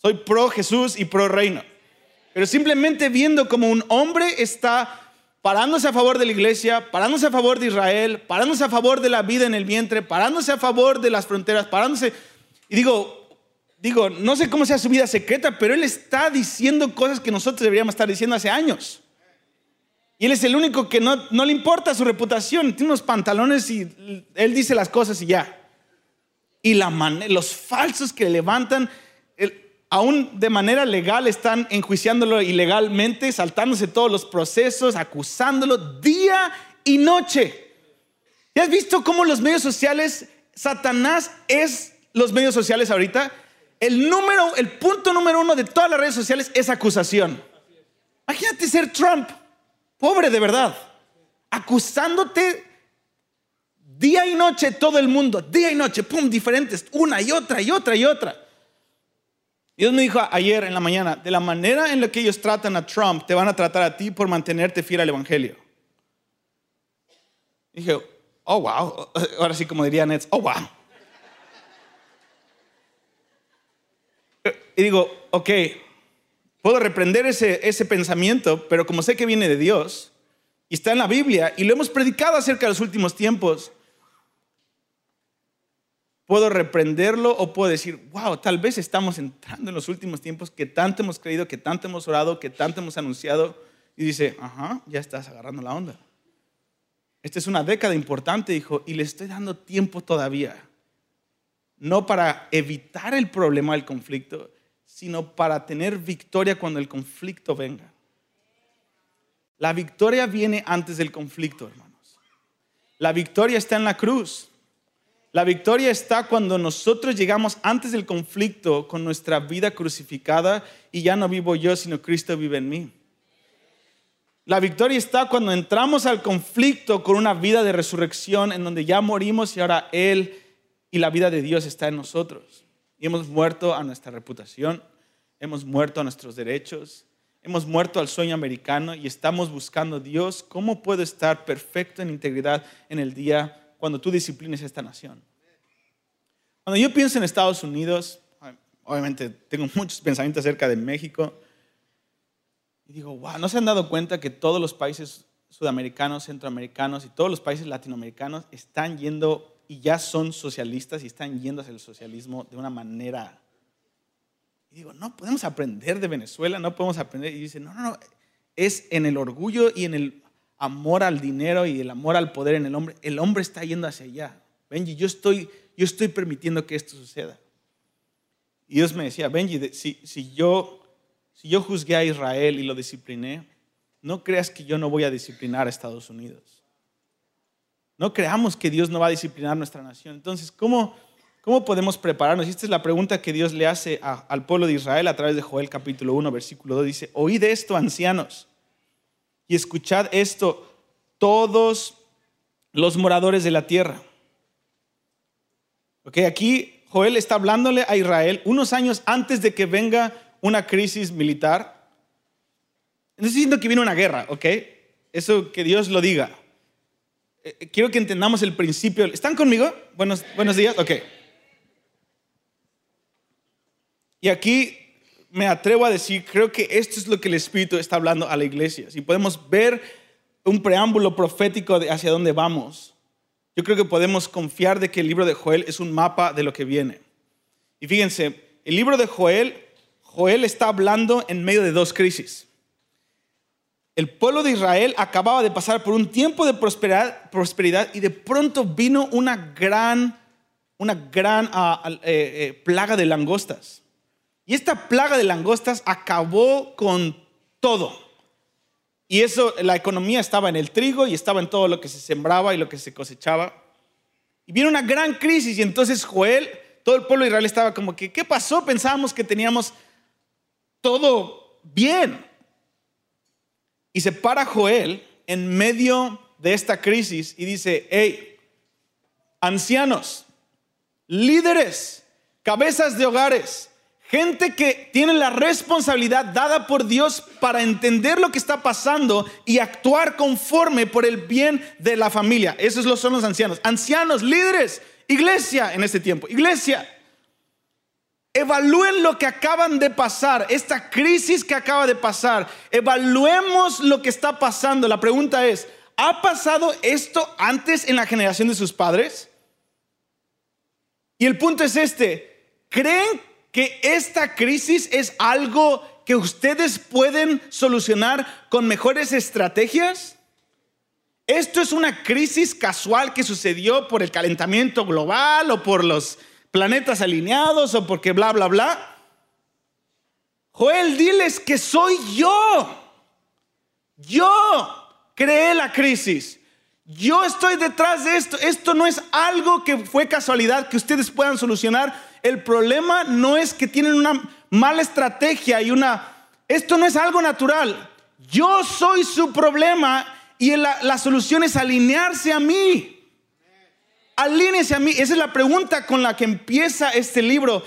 Soy pro Jesús y pro reino. Pero simplemente viendo como un hombre está parándose a favor de la iglesia, parándose a favor de Israel, parándose a favor de la vida en el vientre, parándose a favor de las fronteras, parándose y digo, digo, no sé cómo sea su vida secreta, pero él está diciendo cosas que nosotros deberíamos estar diciendo hace años. Y él es el único que no, no le importa su reputación, tiene unos pantalones y él dice las cosas y ya. Y los falsos que levantan, aún de manera legal, están enjuiciándolo ilegalmente, saltándose todos los procesos, acusándolo día y noche. ¿Y has visto cómo los medios sociales, Satanás es los medios sociales ahorita, el número, el punto número uno de todas las redes sociales es acusación. Imagínate ser Trump, pobre de verdad, acusándote día y noche todo el mundo, día y noche, pum, diferentes, una y otra y otra y otra. Dios me dijo ayer en la mañana, de la manera en la que ellos tratan a Trump, te van a tratar a ti por mantenerte fiel al Evangelio. dije, oh, wow, ahora sí como diría Nets, oh, wow. Y digo, ok, puedo reprender ese, ese pensamiento, pero como sé que viene de Dios y está en la Biblia y lo hemos predicado acerca de los últimos tiempos, puedo reprenderlo o puedo decir, wow, tal vez estamos entrando en los últimos tiempos que tanto hemos creído, que tanto hemos orado, que tanto hemos anunciado. Y dice, ajá, ya estás agarrando la onda. Esta es una década importante, dijo, y le estoy dando tiempo todavía no para evitar el problema del conflicto, sino para tener victoria cuando el conflicto venga. La victoria viene antes del conflicto, hermanos. La victoria está en la cruz. La victoria está cuando nosotros llegamos antes del conflicto con nuestra vida crucificada y ya no vivo yo, sino Cristo vive en mí. La victoria está cuando entramos al conflicto con una vida de resurrección en donde ya morimos y ahora Él y la vida de Dios está en nosotros. Y hemos muerto a nuestra reputación, hemos muerto a nuestros derechos, hemos muerto al sueño americano y estamos buscando Dios, ¿cómo puedo estar perfecto en integridad en el día cuando tú disciplines esta nación. Cuando yo pienso en Estados Unidos, obviamente tengo muchos pensamientos acerca de México, y digo, wow, ¿no se han dado cuenta que todos los países sudamericanos, centroamericanos y todos los países latinoamericanos están yendo y ya son socialistas y están yendo hacia el socialismo de una manera... Y digo, no podemos aprender de Venezuela, no podemos aprender. Y dice, no, no, no, es en el orgullo y en el amor al dinero y el amor al poder en el hombre, el hombre está yendo hacia allá. Benji, yo estoy, yo estoy permitiendo que esto suceda. Y Dios me decía, Benji, si, yo, si yo juzgué a Israel y lo discipliné, no creas que yo no voy a disciplinar a Estados Unidos. No creamos que Dios no va a disciplinar nuestra nación. Entonces, ¿cómo, cómo podemos prepararnos? Y esta es la pregunta que Dios le hace al pueblo de Israel a través de Joel capítulo 1, versículo 2. Dice, oíd esto, ancianos y escuchad esto, todos los moradores de la tierra. Ok, aquí Joel está hablándole a Israel unos años antes de que venga una crisis militar. No estoy diciendo que viene una guerra, ok. Eso que Dios lo diga. Eh, eh, quiero que entendamos el principio. ¿Están conmigo? Buenos, buenos días, ok. Y aquí me atrevo a decir, creo que esto es lo que el Espíritu está hablando a la iglesia. Si podemos ver un preámbulo profético de hacia dónde vamos, yo creo que podemos confiar de que el libro de Joel es un mapa de lo que viene. Y fíjense, el libro de Joel, Joel está hablando en medio de dos crisis. El pueblo de Israel acababa de pasar por un tiempo de prosperidad, y de pronto vino una gran, una gran ah, eh, eh, plaga de langostas. Y esta plaga de langostas acabó con todo. Y eso, la economía estaba en el trigo y estaba en todo lo que se sembraba y lo que se cosechaba. Y vino una gran crisis y entonces Joel, todo el pueblo de Israel estaba como que, ¿qué pasó? Pensábamos que teníamos todo bien. Y se para Joel en medio de esta crisis y dice, hey, ancianos, líderes, cabezas de hogares, Gente que tiene la responsabilidad dada por Dios para entender lo que está pasando y actuar conforme por el bien de la familia. Esos son los ancianos. Ancianos, líderes, iglesia en este tiempo. Iglesia, evalúen lo que acaban de pasar, esta crisis que acaba de pasar. Evaluemos lo que está pasando. La pregunta es, ¿ha pasado esto antes en la generación de sus padres? Y el punto es este, ¿creen que esta crisis es algo que ustedes pueden solucionar con mejores estrategias? ¿Esto es una crisis casual que sucedió por el calentamiento global o por los planetas alineados o porque bla, bla, bla? Joel, diles que soy yo. Yo creé la crisis. Yo estoy detrás de esto. Esto no es algo que fue casualidad que ustedes puedan solucionar el problema no es que tienen una mala estrategia y una... Esto no es algo natural. Yo soy su problema y la, solución es alinearse a mí. Alíñese a mí. Esa es la pregunta con la que empieza este libro.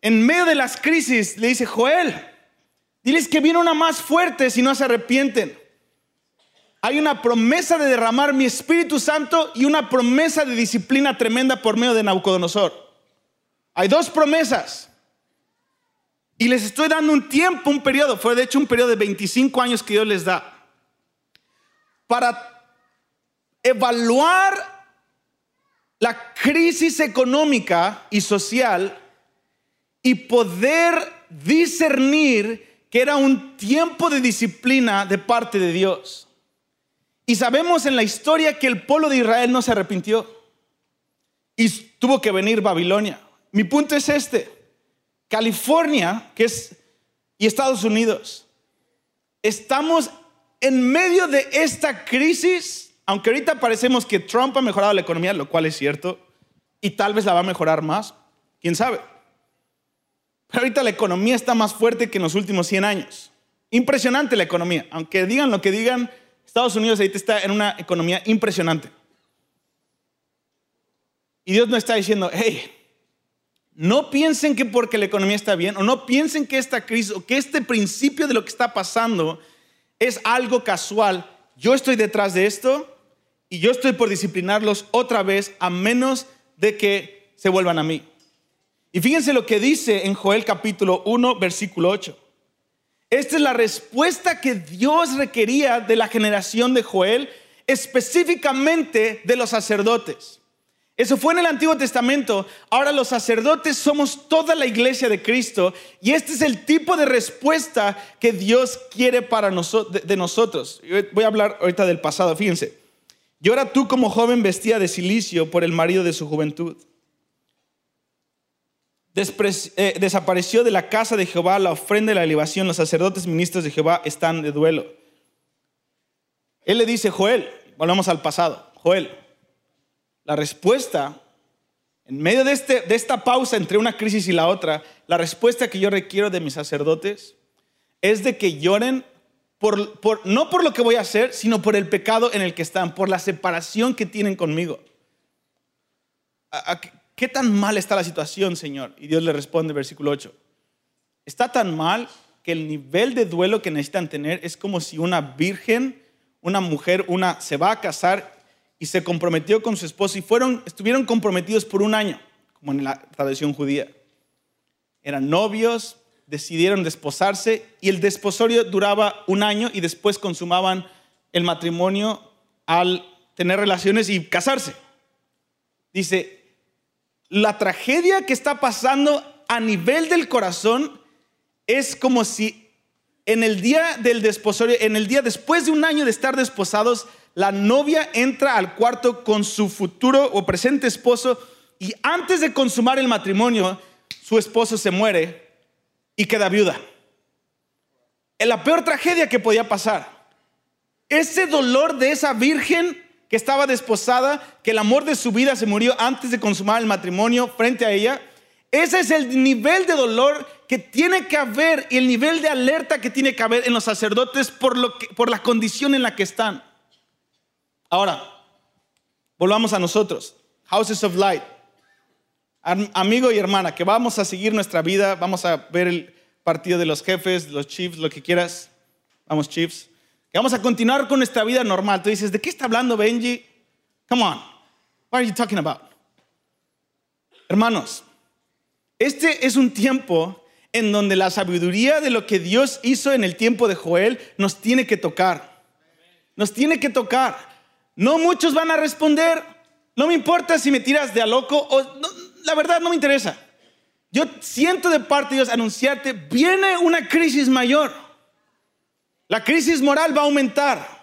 En medio de las crisis le dice, Joel, diles que viene una más fuerte si no se arrepienten. Hay una promesa de derramar mi Espíritu Santo y una promesa de disciplina tremenda por medio de Nabucodonosor. Hay dos promesas. Y les estoy dando un tiempo, un periodo, fue de hecho un periodo de 25 años que Dios les da, para evaluar la crisis económica y social y poder discernir que era un tiempo de disciplina de parte de Dios. Y sabemos en la historia que el pueblo de Israel no se arrepintió y tuvo que venir Babilonia. Mi punto es este. California, que es, y Estados Unidos, estamos en medio de esta crisis aunque ahorita parecemos que Trump ha mejorado la economía, lo cual es cierto, y tal vez la va a mejorar más, quién sabe. Pero ahorita la economía está más fuerte que en los últimos 100 años. Impresionante la economía. Aunque digan lo que digan, Estados Unidos ahorita está en una economía impresionante. Y Dios no está diciendo, hey, no piensen que porque la economía está bien, o no piensen que esta crisis, o que este principio de lo que está pasando es algo casual. Yo estoy detrás de esto y yo estoy por disciplinarlos otra vez a menos de que se vuelvan a mí. Y fíjense lo que dice en Joel capítulo 1, versículo 8. Esta es la respuesta que Dios requería de la generación de Joel, específicamente de los sacerdotes. Eso fue en el Antiguo Testamento. Ahora los sacerdotes somos toda la iglesia de Cristo y este es el tipo de respuesta que Dios quiere para de nosotros. Voy a hablar ahorita del pasado, fíjense. Y ahora tú como joven vestía de silicio por el marido de su juventud. Eh, desapareció de la casa de Jehová la ofrenda de la elevación. Los sacerdotes ministros de Jehová están de duelo. Él le dice, Joel, volvamos al pasado. Joel, la respuesta, en medio de, este, de esta pausa entre una crisis y la otra, la respuesta que yo requiero de mis sacerdotes es de que lloren por, no por lo que voy a hacer, sino por el pecado en el que están, por la separación que tienen conmigo. ¿Qué tan mal está la situación, Señor? Y Dios le responde, versículo 8. Está tan mal que el nivel de duelo que necesitan tener es como si una virgen, una mujer, una se va a casar y se comprometió con su esposo y fueron, estuvieron comprometidos por un año, como en la tradición judía. Eran novios, decidieron desposarse y el desposorio duraba un año y después consumaban el matrimonio al tener relaciones y casarse. Dice, la tragedia que está pasando a nivel del corazón es como si en el día del desposorio, en el día después de un año de estar desposados, la novia entra al cuarto con su futuro o presente esposo y antes de consumar el matrimonio, su esposo se muere y queda viuda. Es la peor tragedia que podía pasar. Ese dolor de esa virgen que estaba desposada, que el amor de su vida se murió antes de consumar el matrimonio frente a ella, ese es el nivel de dolor que tiene que haber y el nivel de alerta que tiene que haber en los sacerdotes por, lo que, por la condición en la que están. Ahora, volvamos a nosotros. Houses of Light amigo y hermana, que vamos a seguir nuestra vida, vamos a ver el partido de los jefes, los Chiefs, lo que quieras, vamos Chiefs, que vamos a continuar con nuestra vida normal. Tú dices, ¿de qué está hablando Benji? Come on, what are you talking about? Hermanos, este es un tiempo en donde la sabiduría de lo que Dios hizo en el tiempo de Joel nos tiene que tocar. Nos tiene que tocar. No muchos van a responder. No me importa si me tiras de a loco o no, la verdad no me interesa. Yo siento de parte de Dios anunciarte, viene una crisis mayor. La crisis moral va a aumentar.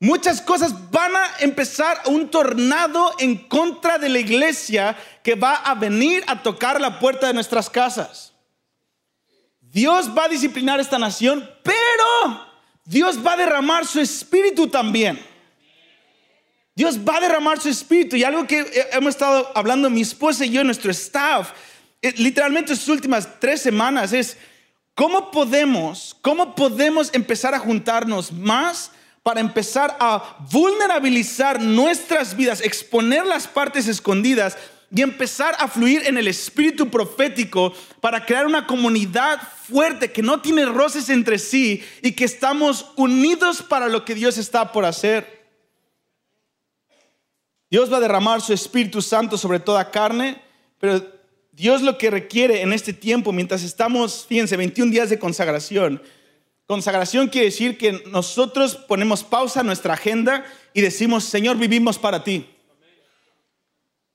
Muchas cosas van a empezar un tornado en contra de la iglesia que va a venir a tocar la puerta de nuestras casas. Dios va a disciplinar esta nación, pero Dios va a derramar su espíritu también. Dios va a derramar su espíritu. Y algo que hemos estado hablando mi esposa y yo, nuestro staff, eh, literalmente estas últimas tres semanas es cómo podemos, cómo podemos empezar a juntarnos más para empezar a vulnerabilizar nuestras vidas, exponer las partes escondidas y empezar a fluir en el espíritu profético para crear una comunidad fuerte que no tiene roces entre sí y que estamos unidos para lo que Dios está por hacer. Dios va a derramar su Espíritu Santo sobre toda carne, pero Dios lo que requiere en este tiempo, mientras estamos, fíjense, 21 días de consagración, consagración quiere decir que nosotros ponemos pausa a nuestra agenda y decimos, Señor, vivimos para ti.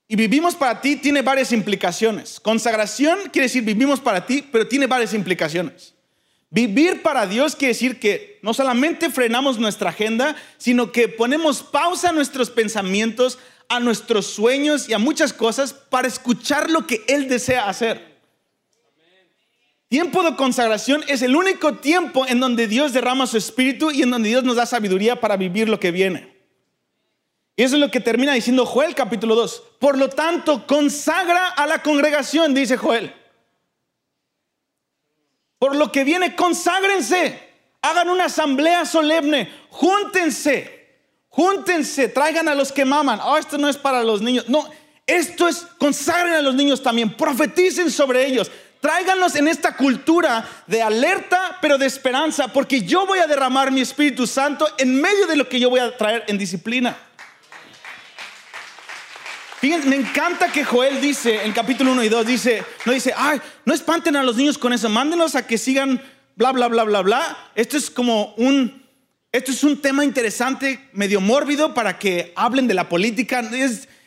Y vivimos para ti tiene varias implicaciones. Consagración quiere decir vivimos para ti, pero tiene varias implicaciones. Vivir para Dios quiere decir que no solamente frenamos nuestra agenda, sino que ponemos pausa a nuestros pensamientos, a nuestros sueños y a muchas cosas para escuchar lo que Él desea hacer. Tiempo de consagración es el único tiempo en donde Dios derrama su espíritu y en donde Dios nos da sabiduría para vivir lo que viene. Y eso es lo que termina diciendo Joel capítulo 2. Por lo tanto, consagra a la congregación, dice Joel. Por lo que viene, conságrense. Hagan una asamblea solemne. Júntense. Júntense. Traigan a los que maman. Oh, esto no es para los niños. No, esto es consagren a los niños también. Profeticen sobre ellos. Tráiganlos en esta cultura de alerta, pero de esperanza, porque yo voy a derramar mi Espíritu Santo en medio de lo que yo voy a traer en disciplina. Fíjense, me encanta que Joel dice en capítulo 1 y 2, dice, no dice, ay, no espanten a los niños con eso, mándenos a que sigan bla, bla, bla, bla, bla. Esto es como un, esto es un tema interesante, medio mórbido para que hablen de la política.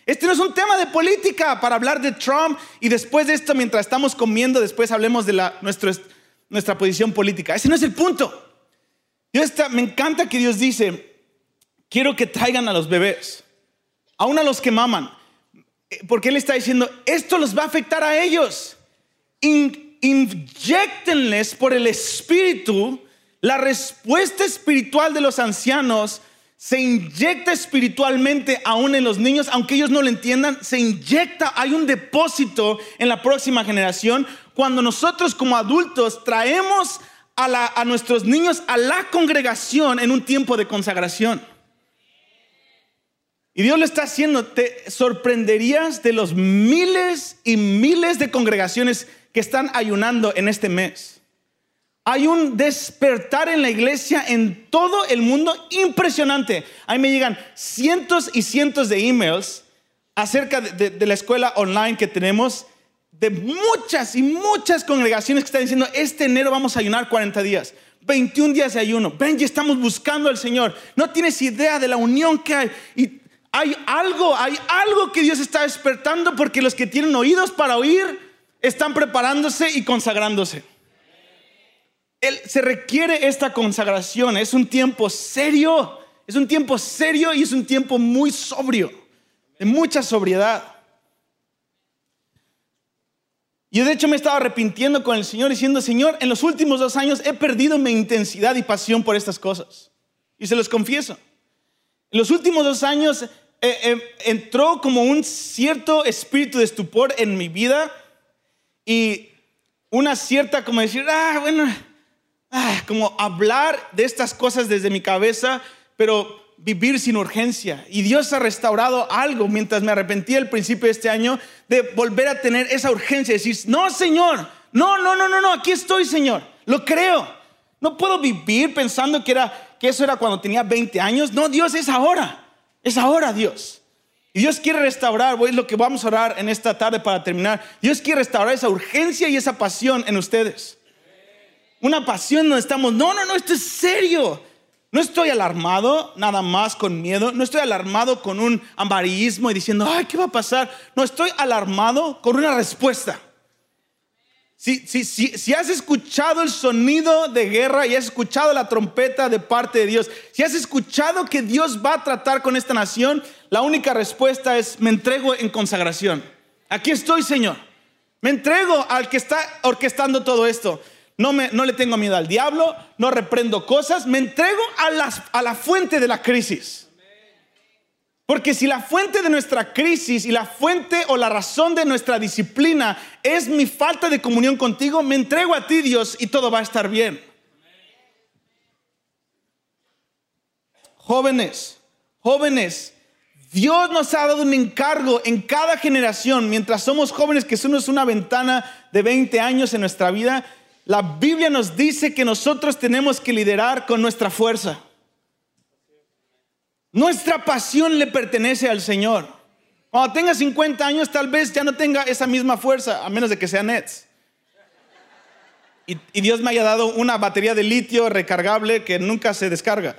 este no es un tema de política para hablar de Trump y después de esto, mientras estamos comiendo, después hablemos de la, nuestra posición política. Ese no es el punto. Dios está, me encanta que Dios dice, quiero que traigan a los bebés, aún a los que maman porque Él está diciendo, esto los va a afectar a ellos. inyectenles por el Espíritu la respuesta espiritual de los ancianos se inyecta espiritualmente aún en los niños, aunque ellos no lo entiendan, se inyecta, hay un depósito en la próxima generación cuando nosotros como adultos traemos a nuestros niños a la congregación en un tiempo de consagración. Y Dios lo está haciendo. Te sorprenderías de los miles y miles de congregaciones que están ayunando en este mes. Hay un despertar en la iglesia en todo el mundo impresionante. Ahí me llegan cientos y cientos de emails acerca de, la escuela online que tenemos, de muchas y muchas congregaciones que están diciendo, este enero vamos a ayunar 40 días. 21 días de ayuno. Ya estamos buscando al Señor. No tienes idea de la unión que hay. Y hay algo, hay algo que Dios está despertando porque los que tienen oídos para oír están preparándose y consagrándose. Él, se requiere esta consagración, es un tiempo serio, es un tiempo serio y es un tiempo muy sobrio, de mucha sobriedad. Yo de hecho me estaba arrepintiendo con el Señor diciendo, Señor, en los últimos dos años he perdido mi intensidad y pasión por estas cosas. Y se los confieso. En los últimos dos años eh, eh, entró como un cierto espíritu de estupor en mi vida y una cierta, como decir, ah, bueno, ah, como hablar de estas cosas desde mi cabeza, pero vivir sin urgencia. Y Dios ha restaurado algo mientras me arrepentí al principio de este año de volver a tener esa urgencia, decir, no, Señor, no, no, no, no, no, aquí estoy, Señor, lo creo. No puedo vivir pensando que era que eso era cuando tenía 20 años. No, Dios es ahora. Es ahora Dios. Y Dios quiere restaurar, es lo que vamos a orar en esta tarde para terminar. Dios quiere restaurar esa urgencia y esa pasión en ustedes. Una pasión donde estamos, no, no, no, esto es serio. No estoy alarmado nada más con miedo, no estoy alarmado con un amarillismo y diciendo, ay, ¿qué va a pasar? No, estoy alarmado con una respuesta. Si, si, si, has escuchado el sonido de guerra y has escuchado la trompeta de parte de Dios, si has escuchado que Dios va a tratar con esta nación, la única respuesta es, me entrego en consagración. Aquí estoy, Señor. Me entrego al que está orquestando todo esto. No, me, no le tengo miedo al diablo, no reprendo cosas, me entrego a, las, a la fuente de la crisis. Porque si la fuente de nuestra crisis y la fuente o la razón de nuestra disciplina es mi falta de comunión contigo, me entrego a ti, Dios, y todo va a estar bien. Jóvenes, jóvenes, Dios nos ha dado un encargo en cada generación, mientras somos jóvenes, que somos una ventana de 20 años en nuestra vida, la Biblia nos dice que nosotros tenemos que liderar con nuestra fuerza. Nuestra pasión le pertenece al Señor. Cuando tenga 50 años, tal vez ya no tenga esa misma fuerza, a menos de que sea Nets. Y, Dios me haya dado una batería de litio recargable que nunca se descarga.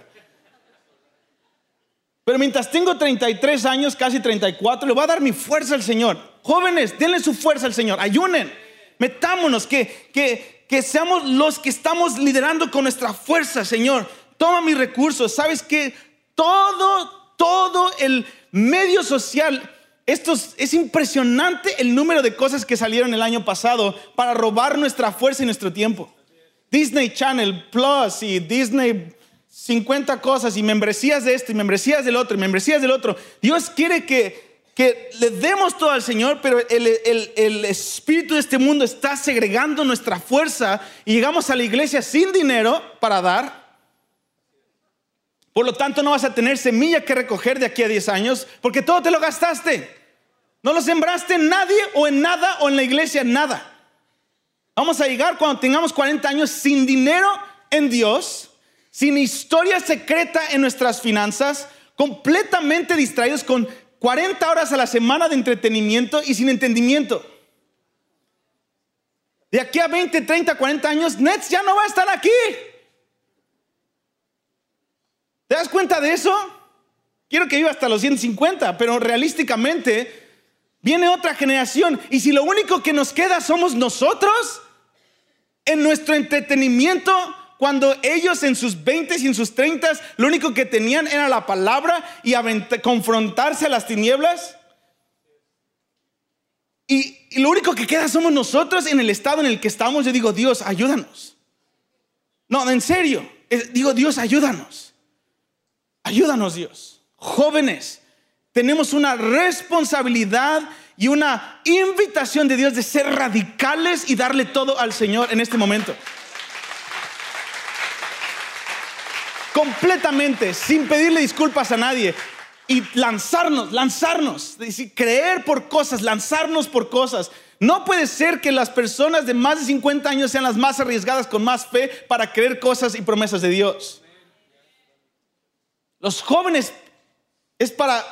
Pero mientras tengo 33 años, casi 34, le voy a dar mi fuerza al Señor. Jóvenes, denle su fuerza al Señor, ayunen, metámonos, que, que, que seamos los que estamos liderando con nuestra fuerza, Señor. Toma mis recursos, ¿sabes qué? Todo, todo el medio social. Esto es, impresionante el número de cosas que salieron el año pasado para robar nuestra fuerza y nuestro tiempo. Disney Channel Plus y Disney 50 cosas y membresías de esto y membresías del otro y membresías del otro. Dios quiere que, le demos todo al Señor, pero el espíritu de este mundo está segregando nuestra fuerza y llegamos a la iglesia sin dinero para dar. Por lo tanto, no vas a tener semilla que recoger de aquí a 10 años porque todo te lo gastaste. No lo sembraste en nadie o en nada o en la iglesia nada. Vamos a llegar cuando tengamos 40 años sin dinero en Dios, sin historia secreta en nuestras finanzas, completamente distraídos con 40 horas a la semana de entretenimiento y sin entendimiento. De aquí a 20, 30, 40 años, Nets ya no va a estar aquí. ¿Te das cuenta de eso? Quiero que viva hasta los 150, pero realísticamente viene otra generación. Y si lo único que nos queda somos nosotros, en nuestro entretenimiento, cuando ellos en sus 20 y en sus 30 lo único que tenían era la palabra y confrontarse a las tinieblas. Y, y, lo único que queda somos nosotros en el estado en el que estamos. Yo digo, Dios, ayúdanos. No, en serio. Digo, Dios, ayúdanos. Ayúdanos, Dios. Jóvenes, tenemos una responsabilidad y una invitación de Dios de ser radicales y darle todo al Señor en este momento. Completamente, sin pedirle disculpas a nadie. Y lanzarnos, lanzarnos, decir, creer por cosas, lanzarnos por cosas. No puede ser que las personas de más de 50 años sean las más arriesgadas con más fe para creer cosas y promesas de Dios. Los jóvenes es para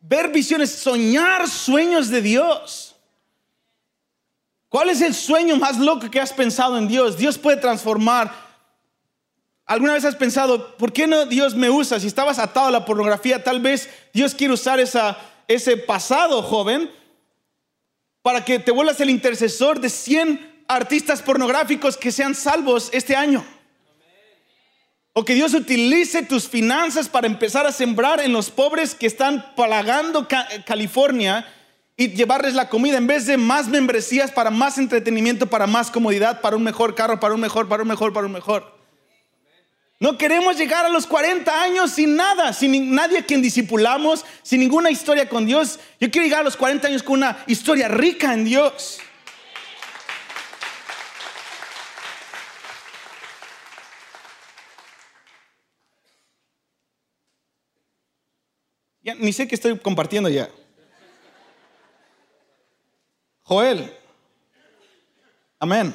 ver visiones, soñar sueños de Dios. ¿Cuál es el sueño más loco que has pensado en Dios? Dios puede transformar. ¿Alguna vez has pensado, ¿por qué no Dios me usa? Si estabas atado a la pornografía, tal vez Dios quiere usar ese pasado joven para que te vuelvas el intercesor de 100 artistas pornográficos que sean salvos este año. O que Dios utilice tus finanzas para empezar a sembrar en los pobres que están plagando California y llevarles la comida en vez de más membresías para más entretenimiento, para más comodidad, para un mejor carro, para un mejor, para un mejor, para un mejor. No queremos llegar a los 40 años sin nada, sin nadie a quien disipulamos, sin ninguna historia con Dios. Yo quiero llegar a los 40 años con una historia rica en Dios. Ya, ni sé qué estoy compartiendo ya. Joel. Amén.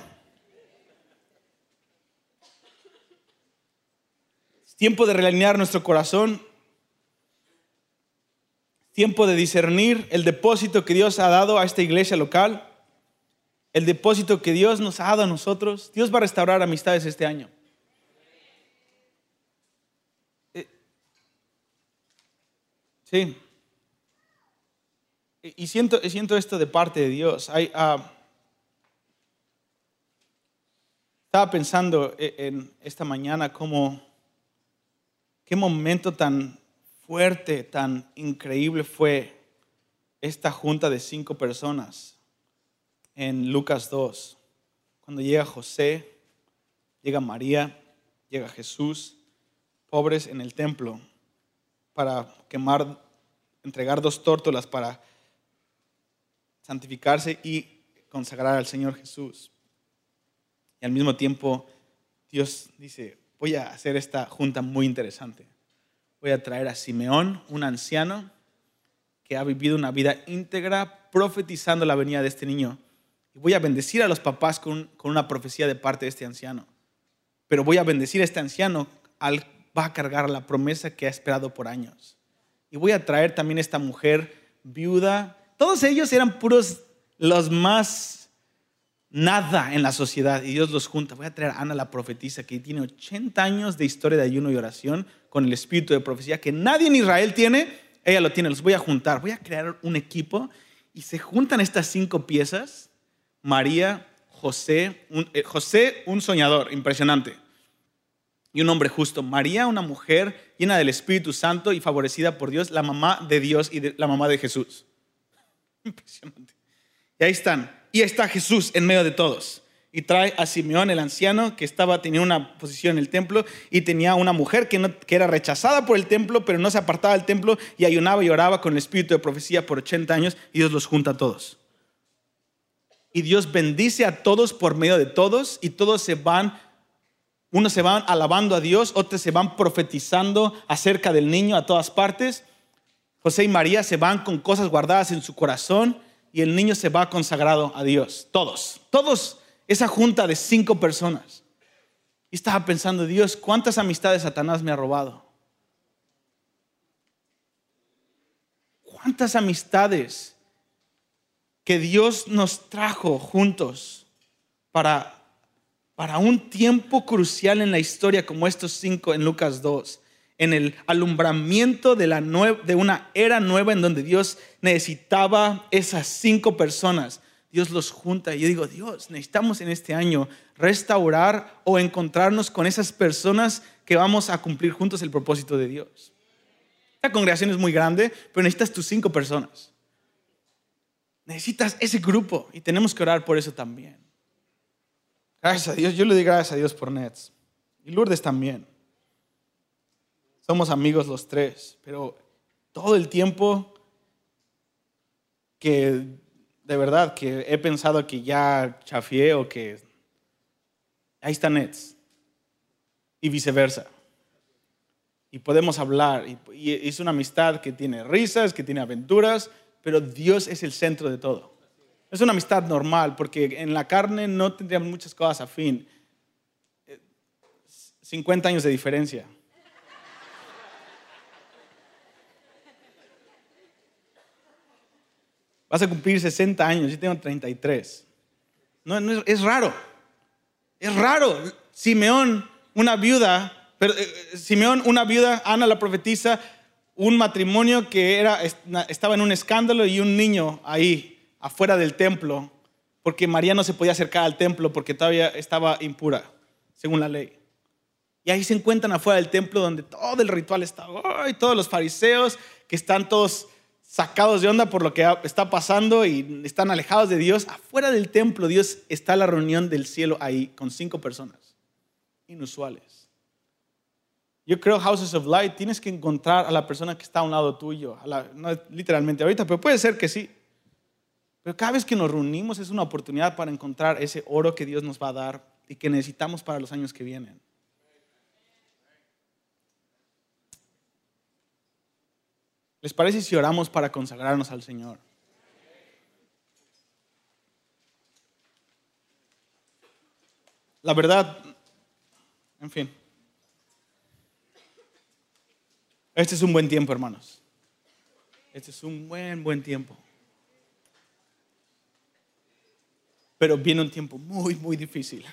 Tiempo de realinear nuestro corazón. Tiempo de discernir el depósito que Dios ha dado a esta iglesia local. El depósito que Dios nos ha dado a nosotros. Dios va a restaurar amistades este año. Sí. Y siento, siento esto de parte de Dios. Ah, estaba pensando e, en esta mañana cómo, qué momento tan fuerte, tan increíble fue esta junta de cinco personas en Lucas 2. Cuando llega José, llega María, llega Jesús, pobres en el templo para quemar, entregar dos tórtolas para santificarse y consagrar al Señor Jesús. Y al mismo tiempo Dios dice, voy a hacer esta junta muy interesante. Voy a traer a Simeón, un anciano que ha vivido una vida íntegra profetizando la venida de este niño. Y voy a bendecir a los papás con, con una profecía de parte de este anciano. Pero voy a bendecir a este anciano al va a cargar la promesa que ha esperado por años. Y voy a traer también esta mujer viuda. Todos ellos eran puros los más nada en la sociedad y Dios los junta. Voy a traer a Ana la profetisa que tiene 80 años de historia de ayuno y oración con el espíritu de profecía que nadie en Israel tiene. Ella lo tiene. Los voy a juntar. Voy a crear un equipo y se juntan estas cinco piezas. María, José, eh, José, un soñador impresionante y un hombre justo. María, una mujer llena del Espíritu Santo y favorecida por Dios, la mamá de Dios y la mamá de Jesús. Impresionante. Y ahí están. Y está Jesús en medio de todos. y trae a Simeón, el anciano, que estaba, tenía una posición en el templo y tenía una mujer que, no, que era rechazada por el templo, pero no se apartaba del templo y ayunaba y oraba con el espíritu de profecía por 80 años y Dios los junta a todos. Y Dios bendice a todos por medio de todos y todos se van, unos se van alabando a Dios, otros se van profetizando acerca del niño a todas partes. José y María se van con cosas guardadas en su corazón y el niño se va consagrado a Dios. Todos, todos, esa junta de cinco personas. Y estaba pensando, Dios, ¿cuántas amistades Satanás me ha robado? ¿Cuántas amistades que Dios nos trajo juntos para, para un tiempo crucial en la historia como estos cinco en Lucas 2? en el alumbramiento de, una era nueva en donde Dios necesitaba esas cinco personas. Dios los junta y yo digo, Dios, necesitamos en este año restaurar o encontrarnos con esas personas que vamos a cumplir juntos el propósito de Dios. La congregación es muy grande, pero necesitas tus cinco personas. Necesitas ese grupo y tenemos que orar por eso también. Gracias a Dios, yo le doy gracias a Dios por Nets. Y Lourdes también. Somos amigos los tres, pero todo el tiempo que de verdad que he pensado que ya chafié o que ahí está Nets y viceversa. Y podemos hablar y, es una amistad que tiene risas, que tiene aventuras, pero Dios es el centro de todo. Es una amistad normal porque en la carne no tendríamos muchas cosas a fin. 50 años de diferencia. Vas a cumplir 60 años, yo tengo 33. No, no es, raro. Es raro. Simeón, una viuda, eh, Simeón, una viuda, Ana la profetiza, un matrimonio que estaba en un escándalo y un niño ahí, afuera del templo, porque María no se podía acercar al templo porque todavía estaba impura, según la ley. Y ahí se encuentran afuera del templo donde todo el ritual está, y todos los fariseos que están todos sacados de onda por lo que está pasando y están alejados de Dios, afuera del templo Dios está la reunión del cielo ahí con cinco personas inusuales. Yo creo Houses of Light tienes que encontrar a la persona que está a un lado tuyo, no literalmente ahorita, pero puede ser que sí. Pero cada vez que nos reunimos es una oportunidad para encontrar ese oro que Dios nos va a dar y que necesitamos para los años que vienen. ¿Les parece si oramos para consagrarnos al Señor? La verdad, en fin. Este es un buen tiempo, hermanos. Este es un buen, buen tiempo. Pero viene un tiempo muy, muy difícil.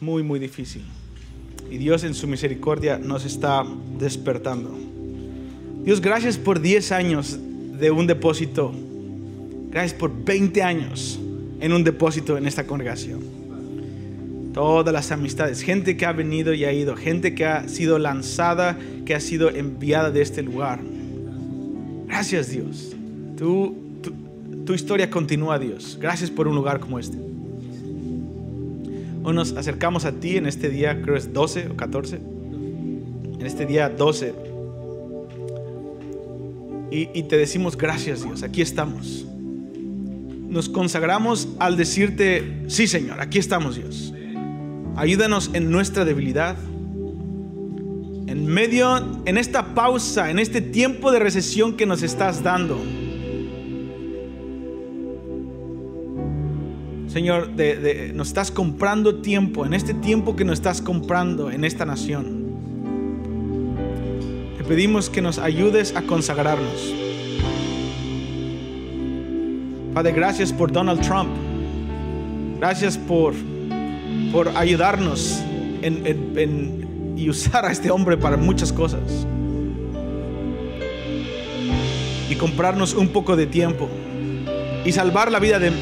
Muy, muy difícil. Y Dios en su misericordia nos está despertando. Dios, gracias por 10 años de un depósito. Gracias por 20 años en un depósito en esta congregación. Todas las amistades, gente que ha venido y ha ido, gente que ha sido lanzada, que ha sido enviada de este lugar. Gracias Dios. Tu, tu, historia continúa Dios. Gracias por un lugar como este. Hoy nos acercamos a ti en este día, creo es 12 o 14. En este día 12 y, te decimos gracias Dios, aquí estamos. Nos consagramos al decirte, sí Señor, aquí estamos Dios. Ayúdanos en nuestra debilidad. En medio, en esta pausa, en este tiempo de recesión que nos estás dando. Señor, nos estás comprando tiempo, en este tiempo que nos estás comprando en esta nación pedimos que nos ayudes a consagrarnos. Padre, gracias por Donald Trump. Gracias por, por ayudarnos y usar a este hombre para muchas cosas. Y comprarnos un poco de tiempo. Y salvar la vida de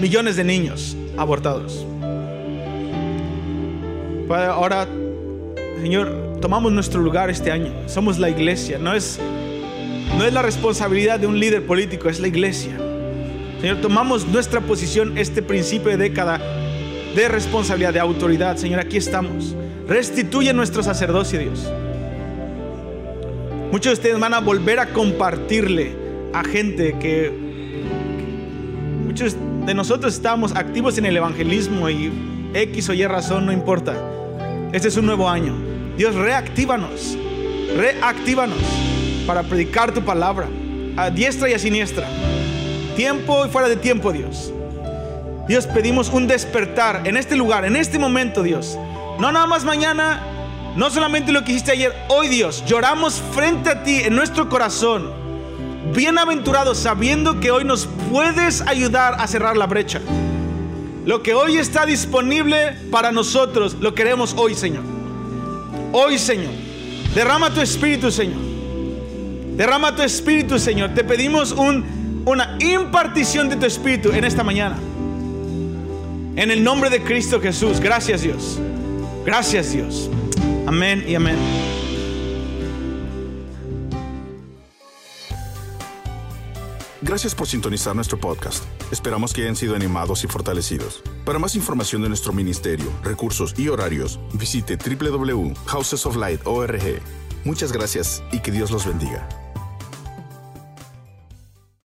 millones de niños abortados. Ahora, Señor, tomamos nuestro lugar este año. Somos la iglesia. No es, no es la responsabilidad de un líder político, es la iglesia. Señor, tomamos nuestra posición este principio de década de responsabilidad, de autoridad. Señor, aquí estamos. Restituye nuestro sacerdocio, Dios. Muchos de ustedes van a volver a compartirle a gente que muchos de nosotros estamos activos en el evangelismo y X o Y razón no importa. Este es un nuevo año. Dios, reactívanos. Reactívanos para predicar tu palabra a diestra y a siniestra. Tiempo y fuera de tiempo, Dios. Dios, pedimos un despertar en este lugar, en este momento, Dios. No nada más mañana, no solamente lo que hiciste ayer, hoy, Dios. Lloramos frente a ti en nuestro corazón. Bienaventurados sabiendo que hoy nos puedes ayudar a cerrar la brecha. Lo que hoy está disponible para nosotros, lo queremos hoy, Señor. Hoy, Señor. Derrama tu espíritu, Señor. Derrama tu espíritu, Señor. Te pedimos una impartición de tu espíritu en esta mañana. En el nombre de Cristo Jesús. Gracias, Dios. Gracias, Dios. Amén y amén. Gracias por sintonizar nuestro podcast. Esperamos que hayan sido animados y fortalecidos. Para más información de nuestro ministerio, recursos y horarios, visite www.housesoflight.org. Muchas gracias y que Dios los bendiga.